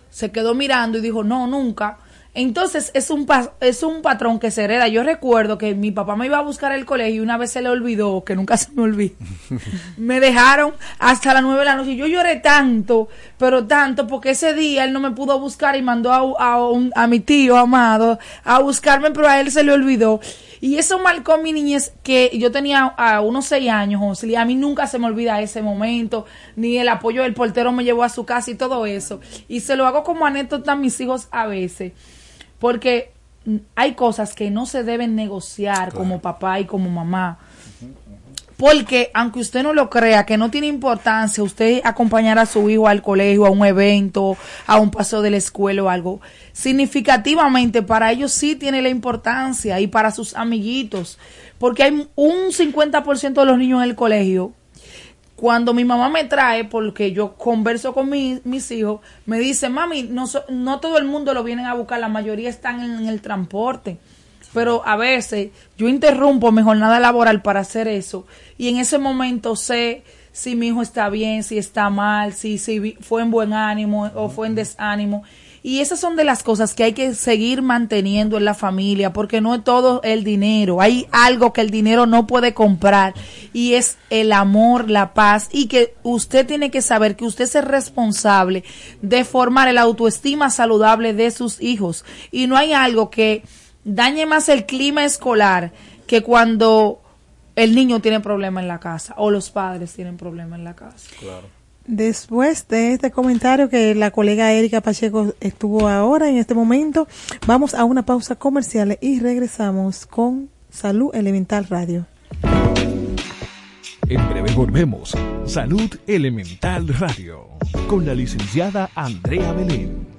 se quedó mirando y dijo no nunca entonces es un, es un patrón que se hereda. Yo recuerdo que mi papá me iba a buscar el colegio y una vez se le olvidó, que nunca se me olvidó. me dejaron hasta las nueve de la noche. Yo lloré tanto, pero tanto, porque ese día él no me pudo buscar y mandó a, a, a mi tío amado a buscarme, pero a él se le olvidó. Y eso marcó mi niñez que yo tenía a unos seis años, y a mí nunca se me olvida ese momento, ni el apoyo del portero me llevó a su casa y todo eso. Y se lo hago como anécdota a mis hijos a veces porque hay cosas que no se deben negociar como papá y como mamá. Porque aunque usted no lo crea, que no tiene importancia usted acompañar a su hijo al colegio, a un evento, a un paso de la escuela o algo, significativamente para ellos sí tiene la importancia y para sus amiguitos. Porque hay un 50% de los niños en el colegio Cuando mi mamá me trae, porque yo converso con mis hijos, me dice, mami, no, no todo el mundo lo vienen a buscar, la mayoría están en, el transporte. Pero a veces yo interrumpo mi jornada laboral para hacer eso y en ese momento sé si mi hijo está bien, si está mal, si, si fue en buen ánimo o fue en desánimo. Y esas son de las cosas que hay que seguir manteniendo en la familia, porque no es todo el dinero. Hay algo que el dinero no puede comprar y es el amor, la paz y que usted tiene que saber que usted es responsable de formar el autoestima saludable de sus hijos. Y no hay algo que dañe más el clima escolar que cuando el niño tiene problema en la casa o los padres tienen problema en la casa. Claro. Después de este comentario que la colega Erika Pacheco estuvo ahora en este momento, vamos a una pausa comercial y regresamos con Salud Elemental Radio. En breve volvemos. Salud Elemental Radio con la licenciada Andrea Belén.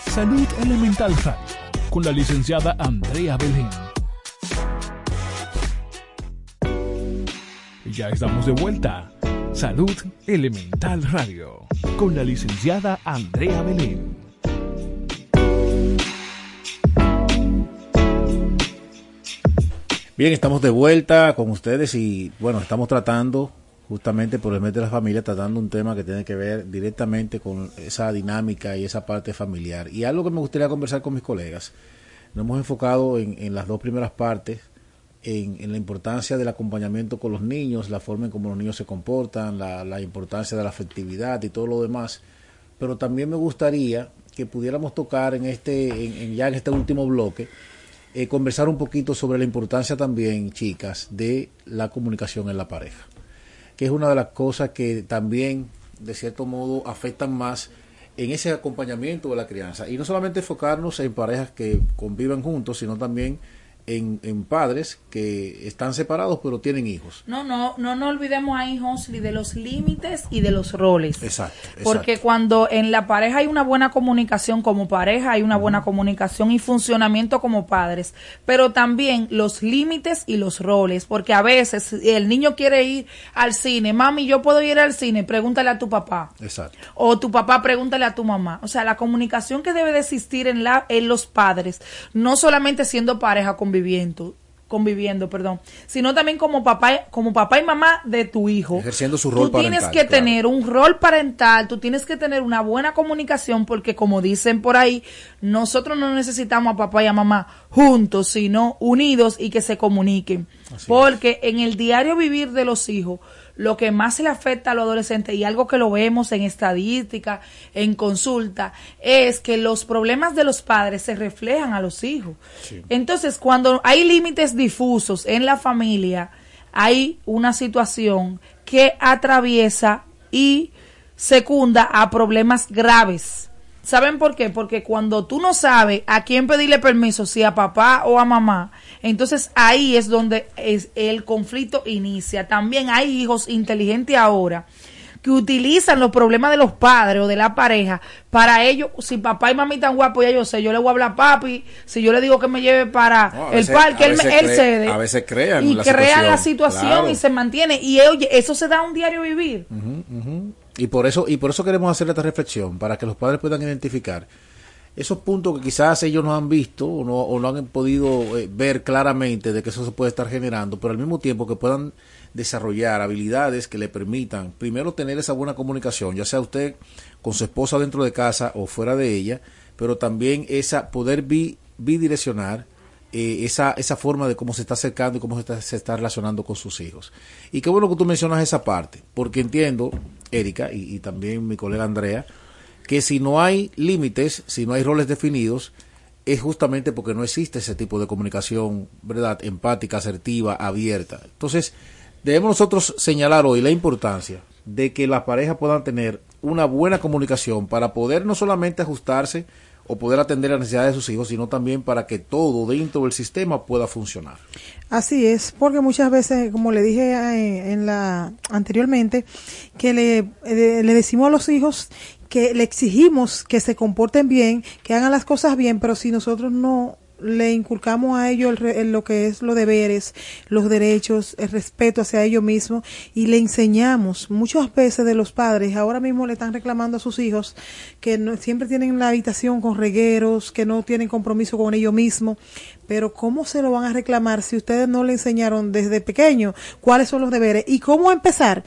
Salud Elemental Radio, con la licenciada Andrea Belén. Ya estamos de vuelta. Salud Elemental Radio, con la licenciada Andrea Belén. Bien, estamos de vuelta con ustedes y bueno, estamos tratando justamente por el mes de la familia, tratando un tema que tiene que ver directamente con esa dinámica y esa parte familiar. Y algo que me gustaría conversar con mis colegas, nos hemos enfocado en, las dos primeras partes, en, la importancia del acompañamiento con los niños, la forma en cómo los niños se comportan, la, importancia de la afectividad y todo lo demás. Pero también me gustaría que pudiéramos tocar en este, en, ya en este último bloque, eh, conversar un poquito sobre la importancia también, chicas, de la comunicación en la pareja que es una de las cosas que también, de cierto modo, afectan más en ese acompañamiento de la crianza. Y no solamente enfocarnos en parejas que conviven juntos, sino también en, padres que están separados pero tienen hijos. No, no, no no olvidemos a hijos de los límites y de los roles. Exacto, Porque cuando en la pareja hay una buena comunicación como pareja, hay una buena comunicación y funcionamiento como padres, pero también los límites y los roles, porque a veces el niño quiere ir al cine, mami, yo puedo ir al cine, pregúntale a tu papá. Exacto. O tu papá pregúntale a tu mamá. O sea, la comunicación que debe de existir en la en los padres, no solamente siendo pareja con conviviendo, conviviendo, perdón, sino también como papá, como papá y mamá de tu hijo. Ejerciendo su rol Tú tienes que tener un rol parental, tú tienes que tener una buena comunicación, porque como dicen por ahí, nosotros no necesitamos a papá y a mamá juntos, sino unidos y que se comuniquen. porque en el diario vivir de los hijos, lo que más le afecta a los adolescentes y algo que lo vemos en estadística, en consulta, es que los problemas de los padres se reflejan a los hijos. Entonces, cuando hay límites difusos en la familia, hay una situación que atraviesa y secunda a problemas graves. ¿Saben por qué? Porque cuando tú no sabes a quién pedirle permiso, si a papá o a mamá, entonces ahí es donde es el conflicto inicia. También hay hijos inteligentes ahora que utilizan los problemas de los padres o de la pareja para ellos, si papá y mami están guapos, ya yo sé, yo le voy a hablar a papi, si yo le digo que me lleve para el parque, él, cede. A veces crean y la crean la situación y se mantiene. Y oye, eso se da un diario vivir. Y por eso, y por eso queremos hacer esta reflexión, para que los padres puedan identificar esos puntos que quizás ellos no han visto o no, o no han podido eh, ver claramente de que eso se puede estar generando, pero al mismo tiempo que puedan desarrollar habilidades que le permitan primero tener esa buena comunicación, ya sea usted con su esposa dentro de casa o fuera de ella, pero también esa poder bidireccionar eh, esa, esa forma de cómo se está acercando y cómo se está, se está relacionando con sus hijos. Y qué bueno que tú mencionas esa parte, porque entiendo, Erika, y también mi colega Andrea, que si no hay límites, si no hay roles definidos, es justamente porque no existe ese tipo de comunicación, ¿verdad? Empática, asertiva, abierta. Entonces, debemos nosotros señalar hoy la importancia de que las parejas puedan tener una buena comunicación para poder no solamente ajustarse o poder atender las necesidades de sus hijos, sino también para que todo dentro del sistema pueda funcionar. Así es, porque muchas veces, como le dije eh, en la anteriormente, que le, eh, le decimos a los hijos que le exigimos que se comporten bien, que hagan las cosas bien, pero si nosotros no le inculcamos a ellos lo que es los deberes, los derechos, el respeto hacia ellos mismos y le enseñamos muchas veces de los padres, ahora mismo le están reclamando a sus hijos que siempre tienen la habitación con regueros, que no tienen compromiso con ellos mismos, pero ¿cómo se lo van a reclamar si ustedes no le enseñaron desde pequeño cuáles son los deberes y cómo empezar?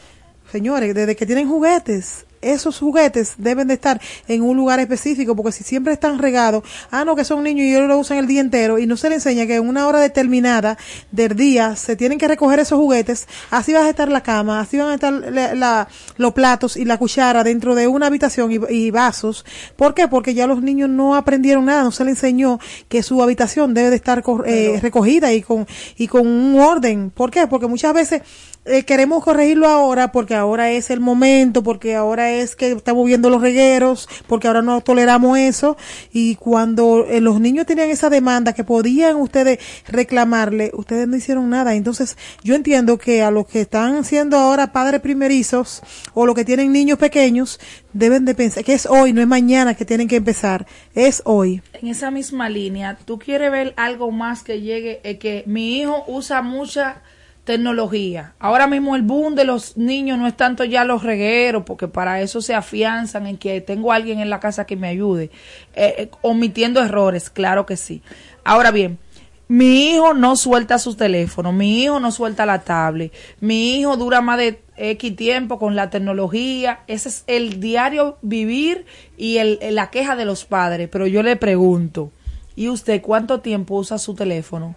Señores, desde que tienen juguetes, esos juguetes deben de estar en un lugar específico, porque si siempre están regados, ah, no, que son niños y ellos lo usan el día entero, y no se les enseña que en una hora determinada del día se tienen que recoger esos juguetes, así va a estar la cama, así van a estar la, los platos y la cuchara dentro de una habitación y, vasos. ¿Por qué? Porque ya los niños no aprendieron nada, no se les enseñó que su habitación debe de estar eh, recogida y con, y con un orden. ¿Por qué? Porque muchas veces eh, queremos corregirlo ahora porque ahora es el momento, porque ahora es que estamos viendo los regueros, porque ahora no toleramos eso. Y cuando eh, los niños tenían esa demanda que podían ustedes reclamarle, ustedes no hicieron nada. Entonces, yo entiendo que a los que están siendo ahora padres primerizos o los que tienen niños pequeños, deben de pensar que es hoy, no es mañana que tienen que empezar, es hoy. En esa misma línea, ¿tú quieres ver algo más que llegue? Es que mi hijo usa mucha tecnología. Ahora mismo el boom de los niños no es tanto ya los regueros, porque para eso se afianzan en que tengo alguien en la casa que me ayude, eh, eh, omitiendo errores, claro que sí. Ahora bien, mi hijo no suelta su teléfono, mi hijo no suelta la tablet, mi hijo dura más de X tiempo con la tecnología, ese es el diario vivir y la queja de los padres, pero yo le pregunto, ¿y usted cuánto tiempo usa su teléfono?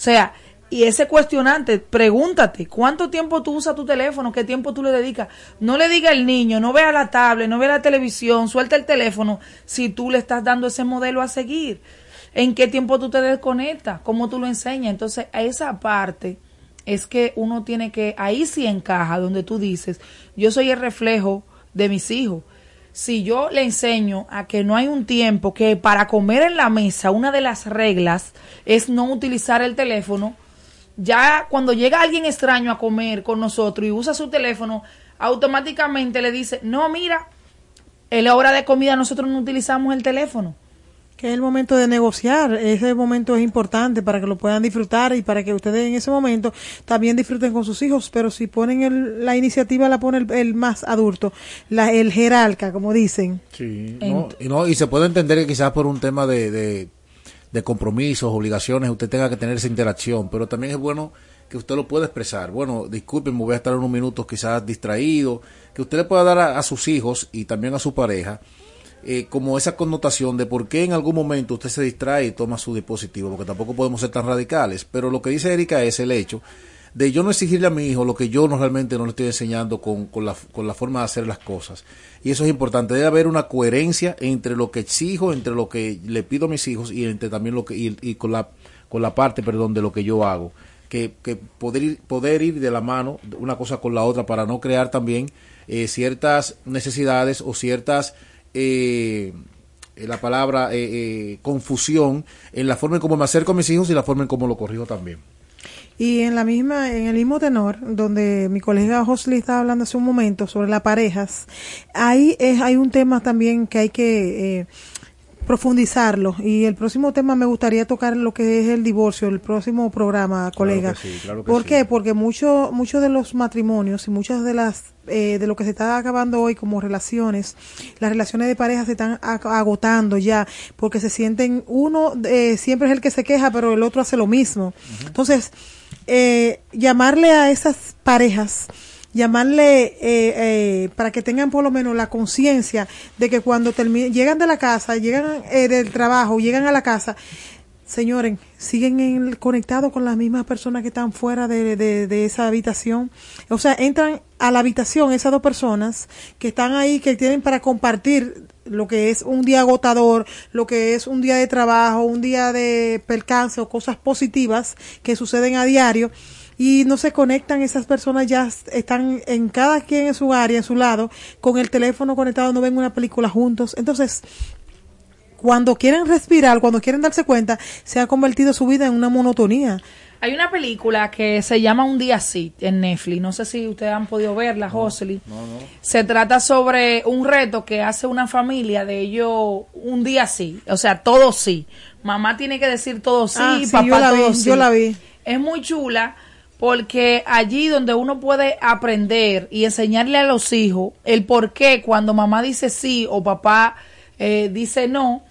O sea, y ese cuestionante, pregúntate, ¿cuánto tiempo tú usas tu teléfono? ¿Qué tiempo tú le dedicas? No le diga al niño, no vea la tablet, no vea la televisión, suelta el teléfono si tú le estás dando ese modelo a seguir. ¿En qué tiempo tú te desconectas? ¿Cómo tú lo enseñas? Entonces, a esa parte es que uno tiene que, ahí sí encaja, donde tú dices, yo soy el reflejo de mis hijos. Si yo le enseño a que no hay un tiempo, que para comer en la mesa una de las reglas es no utilizar el teléfono, ya cuando llega alguien extraño a comer con nosotros y usa su teléfono, automáticamente le dice, no, mira, en la hora de comida nosotros no utilizamos el teléfono. Que es el momento de negociar, ese momento es importante para que lo puedan disfrutar y para que ustedes en ese momento también disfruten con sus hijos, pero si ponen la iniciativa la pone el, más adulto, la, el jerarca, como dicen. Sí, y, no, y se puede entender que quizás por un tema de de compromisos, obligaciones, usted tenga que tener esa interacción, pero también es bueno que usted lo pueda expresar. Bueno, disculpen, me voy a estar unos minutos quizás distraído, que usted le pueda dar a, sus hijos y también a su pareja eh, como esa connotación de por qué en algún momento usted se distrae y toma su dispositivo, porque tampoco podemos ser tan radicales. Pero lo que dice Erika es el hecho de yo no exigirle a mi hijo lo que yo normalmente no le estoy enseñando con, con, la, con la forma de hacer las cosas. Y eso es importante, debe haber una coherencia entre lo que exijo, entre lo que le pido a mis hijos y entre también lo que, y, con la, con la parte, perdón, de lo que yo hago. Que, que poder, ir, poder ir de la mano una cosa con la otra para no crear también eh, ciertas necesidades o ciertas eh, la palabra eh, confusión en la forma en cómo me acerco a mis hijos y la forma en cómo lo corrijo también. Y en la misma, en el mismo tenor, donde mi colega Josly estaba hablando hace un momento sobre las parejas, ahí es, hay un tema también que hay que eh, profundizarlo. Y el próximo tema me gustaría tocar lo que es el divorcio, el próximo programa, colega. que sí, claro que ¿Por sí. qué? Porque muchos muchos de los matrimonios y muchas de las eh, de lo que se está acabando hoy como relaciones, las relaciones de pareja se están ag- agotando ya, porque se sienten uno eh, siempre es el que se queja, pero el otro hace lo mismo. Entonces, eh, llamarle a esas parejas llamarle eh, eh, para que tengan por lo menos la conciencia de que cuando llegan de la casa, llegan eh, del trabajo, llegan a la casa, señores, siguen en- conectados con las mismas personas que están fuera de, de- de esa habitación. O sea, entran a la habitación esas dos personas que están ahí, que tienen para compartir lo que es un día agotador, lo que es un día de trabajo, un día de percance o cosas positivas que suceden a diario y no se conectan, esas personas ya están en cada quien en su área, en su lado, con el teléfono conectado, no ven una película juntos. Entonces, cuando quieren respirar, cuando quieren darse cuenta, se ha convertido su vida en una monotonía. Hay una película que se llama Un día así en Netflix. No sé si ustedes han podido verla, Josely. Se trata sobre un reto que hace una familia de ellos un día sí. O sea, todo sí. Mamá tiene que decir todo sí, Ah, sí, papá yo la vi, sí. yo la vi. Es muy chula porque allí donde uno puede aprender y enseñarle a los hijos el por qué cuando mamá dice sí o papá eh, dice no,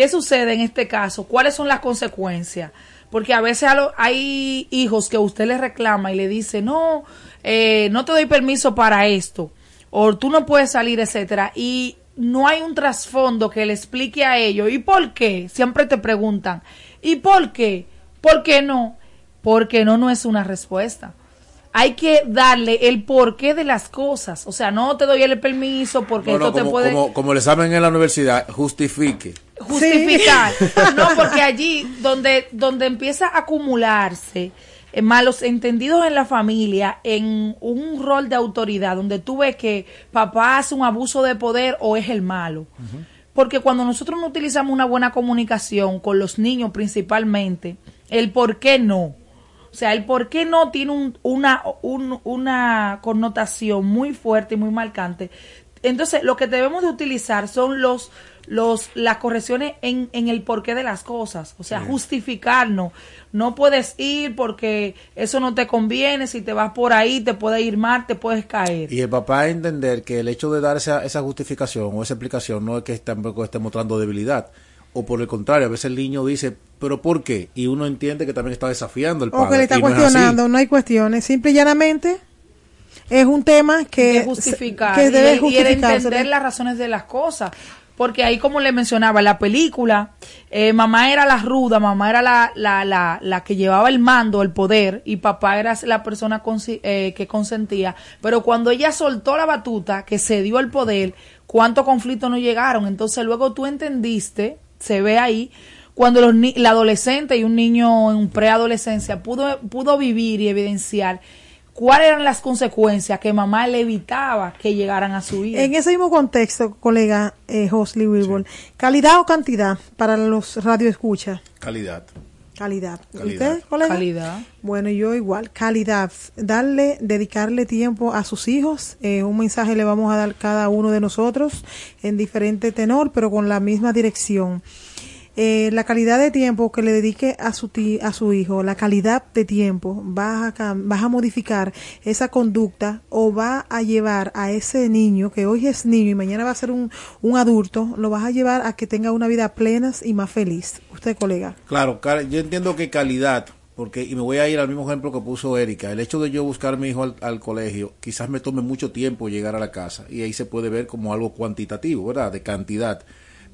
¿Qué sucede en este caso? ¿Cuáles son las consecuencias? Porque a veces hay hijos que usted le reclama y le dice, no, eh, no te doy permiso para esto, o tú no puedes salir, etcétera, y no hay un trasfondo que le explique a ellos. ¿Y por qué? Siempre te preguntan, ¿y por qué? ¿Por qué no? Porque no, no es una respuesta. Hay que darle el porqué de las cosas. O sea, no te doy el permiso porque No, no, esto te puede como, como el examen en la universidad, justifique. justificar. No, porque allí donde, donde empieza a acumularse eh, malos entendidos en la familia, en un rol de autoridad, donde tú ves que papá hace un abuso de poder o es el malo. Porque cuando nosotros no utilizamos una buena comunicación con los niños principalmente, el por qué no. O sea, el por qué no tiene un- una, un- una connotación muy fuerte y muy marcante. Entonces, lo que debemos de utilizar son los, los, las correcciones en, en el porqué de las cosas. O sea, justificarnos. No puedes ir porque eso no te conviene. Si te vas por ahí, te puede ir mal, te puedes caer. Y el papá entender que el hecho de dar esa, esa justificación o esa explicación no es que tampoco esté mostrando debilidad. O por el contrario, a veces el niño dice, ¿pero por qué? Y uno entiende que también está desafiando al padre. O que le está y no es así. cuestionando, no hay cuestiones. Simple y llanamente es un tema que, de justificar que y, debe el- y el justificarse. entender las razones de las cosas. Porque ahí, como le mencionaba, en la película, eh, mamá era la ruda, mamá era la, la, la, la que llevaba el mando, el poder, y papá era la persona consi- eh, que consentía. Pero cuando ella soltó la batuta, que se dio el poder, ¿cuántos conflictos no llegaron? Entonces luego tú entendiste, se ve ahí, cuando los ni- la adolescente y un niño en preadolescencia pudo, pudo vivir y evidenciar cuáles eran las consecuencias que mamá le evitaba que llegaran a su vida. En ese mismo contexto, colega eh, Hosley Wilbur, ¿calidad o cantidad para los radioescuchas? Calidad. Calidad. Calidad. ¿Usted, colega? Calidad. Bueno, yo igual, calidad. Darle, dedicarle tiempo a sus hijos. Eh, un mensaje le vamos a dar cada uno de nosotros en diferente tenor, pero con la misma dirección. Eh, la calidad de tiempo que le dedique a su ti- a su hijo, la calidad de tiempo, vas a, cam- vas a modificar esa conducta o va a llevar a ese niño que hoy es niño y mañana va a ser un, un adulto, lo vas a llevar a que tenga una vida plena y más feliz. Usted, colega. Claro, yo entiendo que calidad, porque, y me voy a ir al mismo ejemplo que puso Erika, el hecho de yo buscar a mi hijo al, al colegio, quizás me tome mucho tiempo llegar a la casa, y ahí se puede ver como algo cuantitativo, ¿verdad? De cantidad.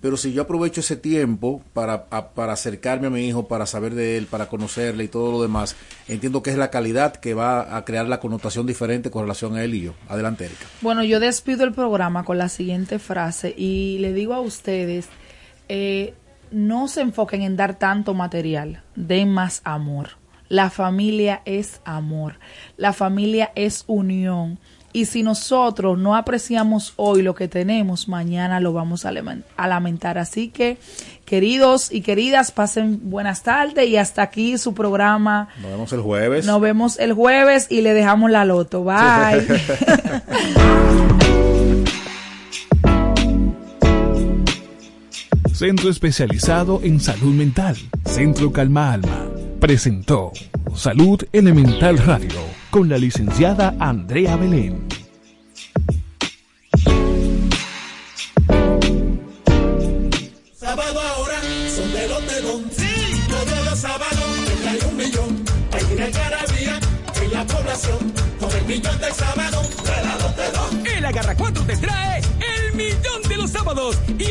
Pero si yo aprovecho ese tiempo para, a- para acercarme a mi hijo, para saber de él, para conocerle y todo lo demás, entiendo que es la calidad que va a crear la connotación diferente con relación a él y yo. Adelante, Erika. Bueno, yo despido el programa con la siguiente frase y le digo a ustedes, eh, no se enfoquen en dar tanto material, den más amor. La familia es amor, la familia es unión Y si nosotros no apreciamos hoy lo que tenemos, mañana lo vamos a, lamentar. Así que, queridos y queridas, pasen buenas tardes y hasta aquí su programa. Nos vemos el jueves. Nos vemos el jueves y le dejamos la loto. Bye. Centro especializado en salud mental, Centro Calma Alma, presentó Salud Elemental Radio con la licenciada Andrea Belén. Sábado ahora son de los de Sí, todos los sábados hay un millón. Hay una garabía en la población con el millón de sábado de la Don. El Agarra 4 te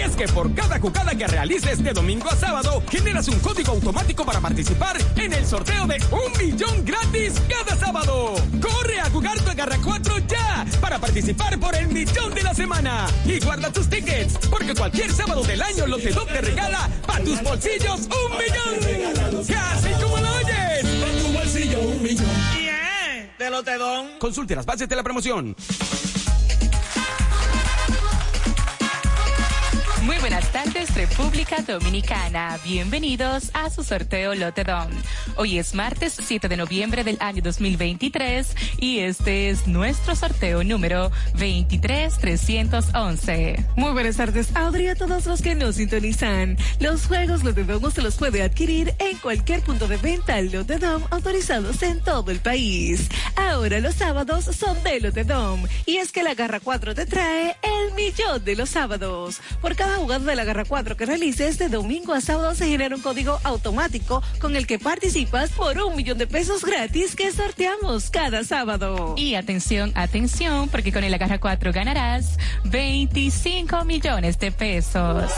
es que por cada jugada que realices de domingo a sábado, generas un código automático para participar en el sorteo de un millón gratis cada sábado. Corre a jugar tu Agarra 4 ya para participar por el millón de la semana. Y guarda tus tickets, porque cualquier sábado del año Lotedom te regala para tus bolsillos un millón. Casi como lo oyes. Para tu bolsillo un millón. Yeah, de Lotedom. Consulte las bases de la promoción. Buenas tardes, República Dominicana. Bienvenidos a su sorteo Lotedom. Hoy es martes 7 de noviembre del año 2023 y este es nuestro sorteo número 23311. Muy buenas tardes, Audrey, a todos los que nos sintonizan. Los juegos Lotedom se los puede adquirir en cualquier punto de venta Lotedom autorizados en todo el país. Ahora los sábados son de Lotedom y es que la Garra 4 te trae el millón de los sábados. Por cada jugada de la Garra 4 que realices de domingo a sábado se genera un código automático con el que participas por un millón de pesos gratis que sorteamos cada sábado. Y atención, atención, porque con el Agarra 4 ganarás 25 millones de pesos.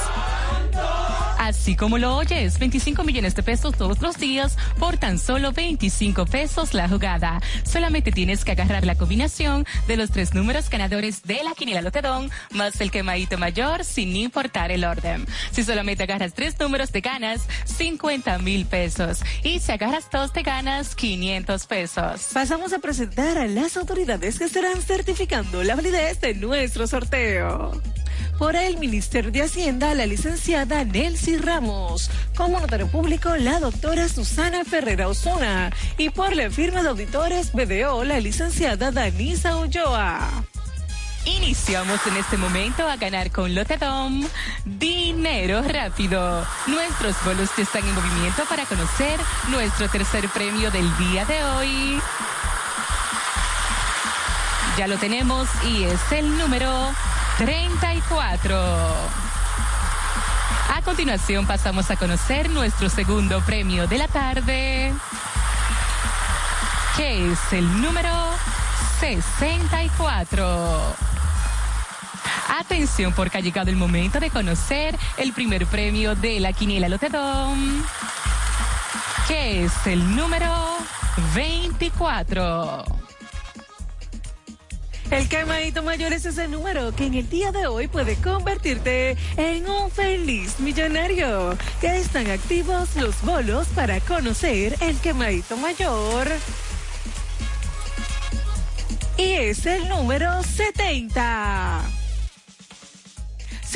Así como lo oyes, 25 millones de pesos todos los días por tan solo 25 pesos la jugada. Solamente tienes que agarrar la combinación de los tres números ganadores de la quiniela Lotedón más el quemadito mayor sin importar el orden. Si solamente agarras tres números te ganas 50 mil pesos y si agarras dos te ganas 500 pesos. Pasamos a presentar a las autoridades que estarán certificando la validez de nuestro sorteo por el Ministerio de Hacienda, la licenciada Nelcy Ramos. Como notario público, la doctora Susana Ferrera Osuna. Y por la firma de auditores BDO, la licenciada Danisa Ulloa. Iniciamos en este momento a ganar con Lotedom dinero rápido. Nuestros bolos ya están en movimiento para conocer nuestro tercer premio del día de hoy. Ya lo tenemos y es el número 34. A continuación pasamos a conocer nuestro segundo premio de la tarde, que es el número 64. Atención porque ha llegado el momento de conocer el primer premio de la Quiniela Lotedom, que es el número 24. El quemadito mayor es ese número que en el día de hoy puede convertirte en un feliz millonario. Ya están activos los bolos para conocer el quemadito mayor. Y es el número 70.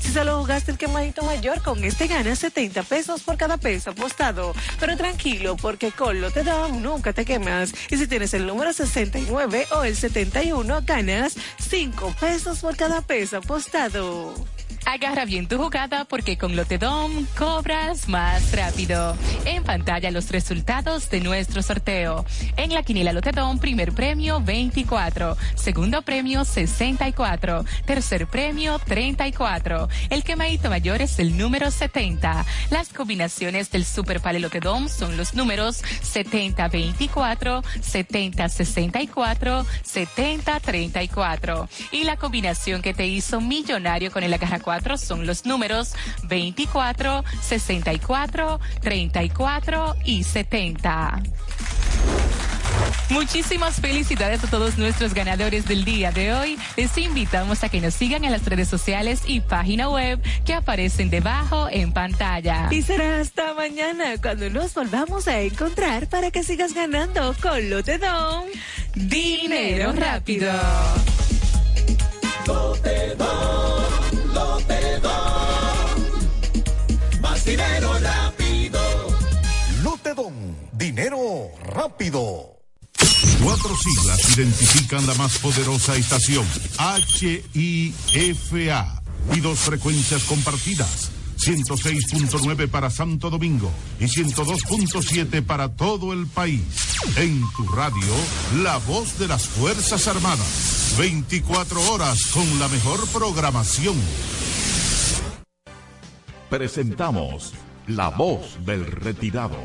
Si solo jugaste el quemadito mayor, con este ganas 70 pesos por cada peso apostado. Pero tranquilo, porque con lo te da nunca te quemas. Y si tienes el número 69 o el 71, ganas 5 pesos por cada peso apostado. Agarra bien tu jugada porque con Lotedom cobras más rápido. En pantalla los resultados de nuestro sorteo. En la quiniela Lotedom, primer premio 24, segundo premio 64, tercer premio 34. El quemadito mayor es el número 70. Las combinaciones del Super Pale Lotedom son los números 70-24, 70-64, 70-34. Y la combinación que te hizo millonario con el agarra 24 son los números 24, 64, 34 y 70. Muchísimas felicidades a todos nuestros ganadores del día de hoy. Les invitamos a que nos sigan en las redes sociales y página web que aparecen debajo en pantalla. Y será hasta mañana cuando nos volvamos a encontrar para que sigas ganando con Lotedón. Dinero rápido. Lotedón, Lotedón. Más dinero rápido. Lotedón, dinero rápido. Cuatro siglas identifican la más poderosa estación, HIFA, y dos frecuencias compartidas, 106.9 para Santo Domingo y 102.7 para todo el país. En tu radio, la voz de las Fuerzas Armadas, 24 horas con la mejor programación. Presentamos La Voz del Retirado,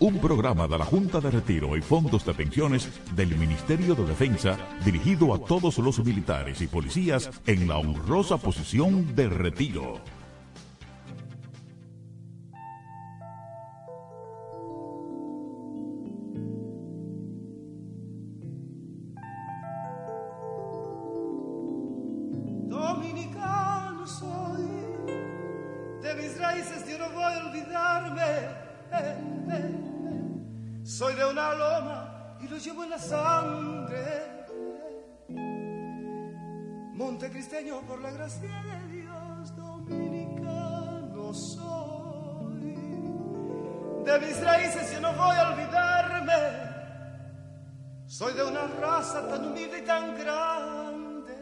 un programa de la Junta de Retiro y Fondos de Pensiones del Ministerio de Defensa dirigido a todos los militares y policías en la honrosa posición de retiro. Soy de una loma y lo llevo en la sangre. Montecristeño por la gracia de Dios, dominicano soy. De mis raíces yo no voy a olvidarme. Soy de una raza tan humilde y tan grande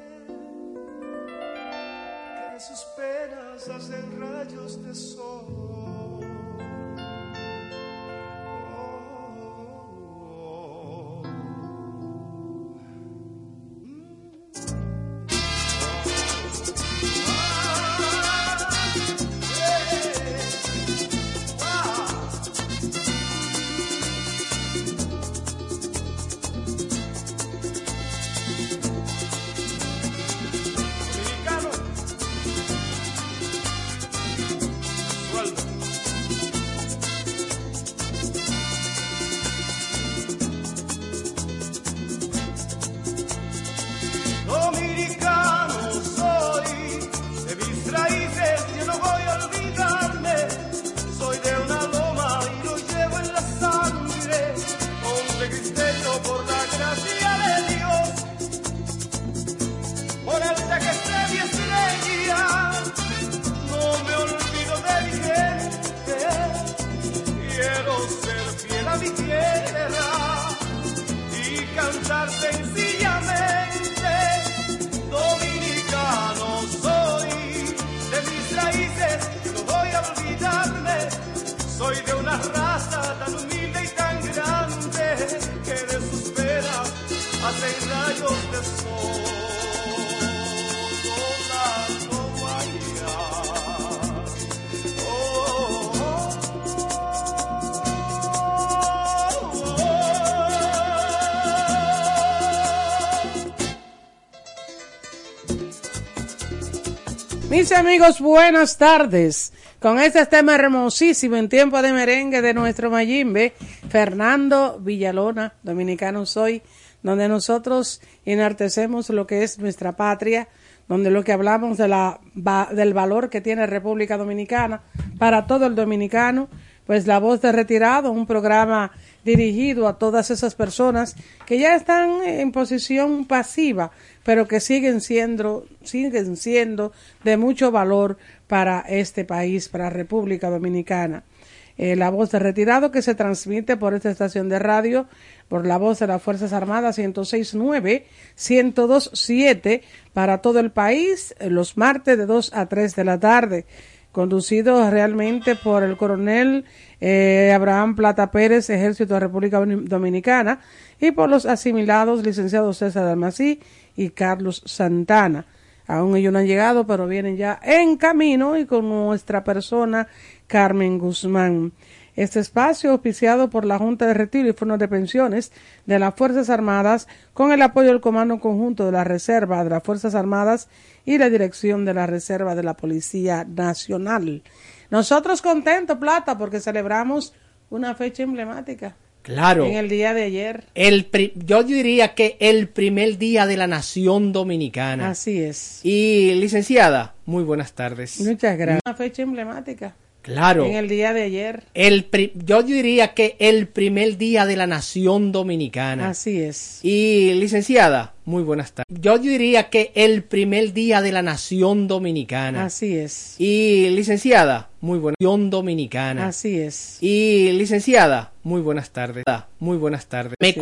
que de sus penas hacen rayos de sol. Mis amigos, buenas tardes. Con este tema hermosísimo en tiempo de merengue de nuestro Mayimbe, Fernando Villalona, dominicano soy, donde nosotros enartecemos lo que es nuestra patria, donde lo que hablamos de la, del valor que tiene República Dominicana para todo el dominicano, pues La Voz de Retirado, un programa dirigido a todas esas personas que ya están en posición pasiva, pero que siguen siendo, siguen siendo de mucho valor para este país, para República Dominicana. Eh, la voz de retirado que se transmite por esta estación de radio, por la voz de las Fuerzas Armadas 106.9, 102.7 para todo el país, eh, los martes de 2 a 3 de la tarde, conducido realmente por el coronel eh, Abraham Plata Pérez, Ejército de República Domin- Dominicana, y por los asimilados licenciados César Almací y Carlos Santana. Aún ellos no han llegado, pero vienen ya en camino y con nuestra persona Carmen Guzmán. Este espacio, auspiciado por la Junta de Retiro y Fondos de Pensiones de las Fuerzas Armadas, con el apoyo del Comando Conjunto de la Reserva de las Fuerzas Armadas y la Dirección de la Reserva de la Policía Nacional. Nosotros contentos, Plata, porque celebramos una fecha emblemática. Claro. En el día de ayer. El yo diría que el primer día de la nación dominicana. Así es. Y licenciada, muy buenas tardes. Muchas gracias. Una fecha emblemática. Claro. En el día de ayer. El yo diría que el primer día de la nación dominicana. Así es. Y licenciada, muy buenas tardes. Yo diría que el primer día de la nación dominicana. Así es. Y licenciada, muy buena nación dominicana. Así es. Y licenciada, muy buenas tardes. Muy buenas tardes. Me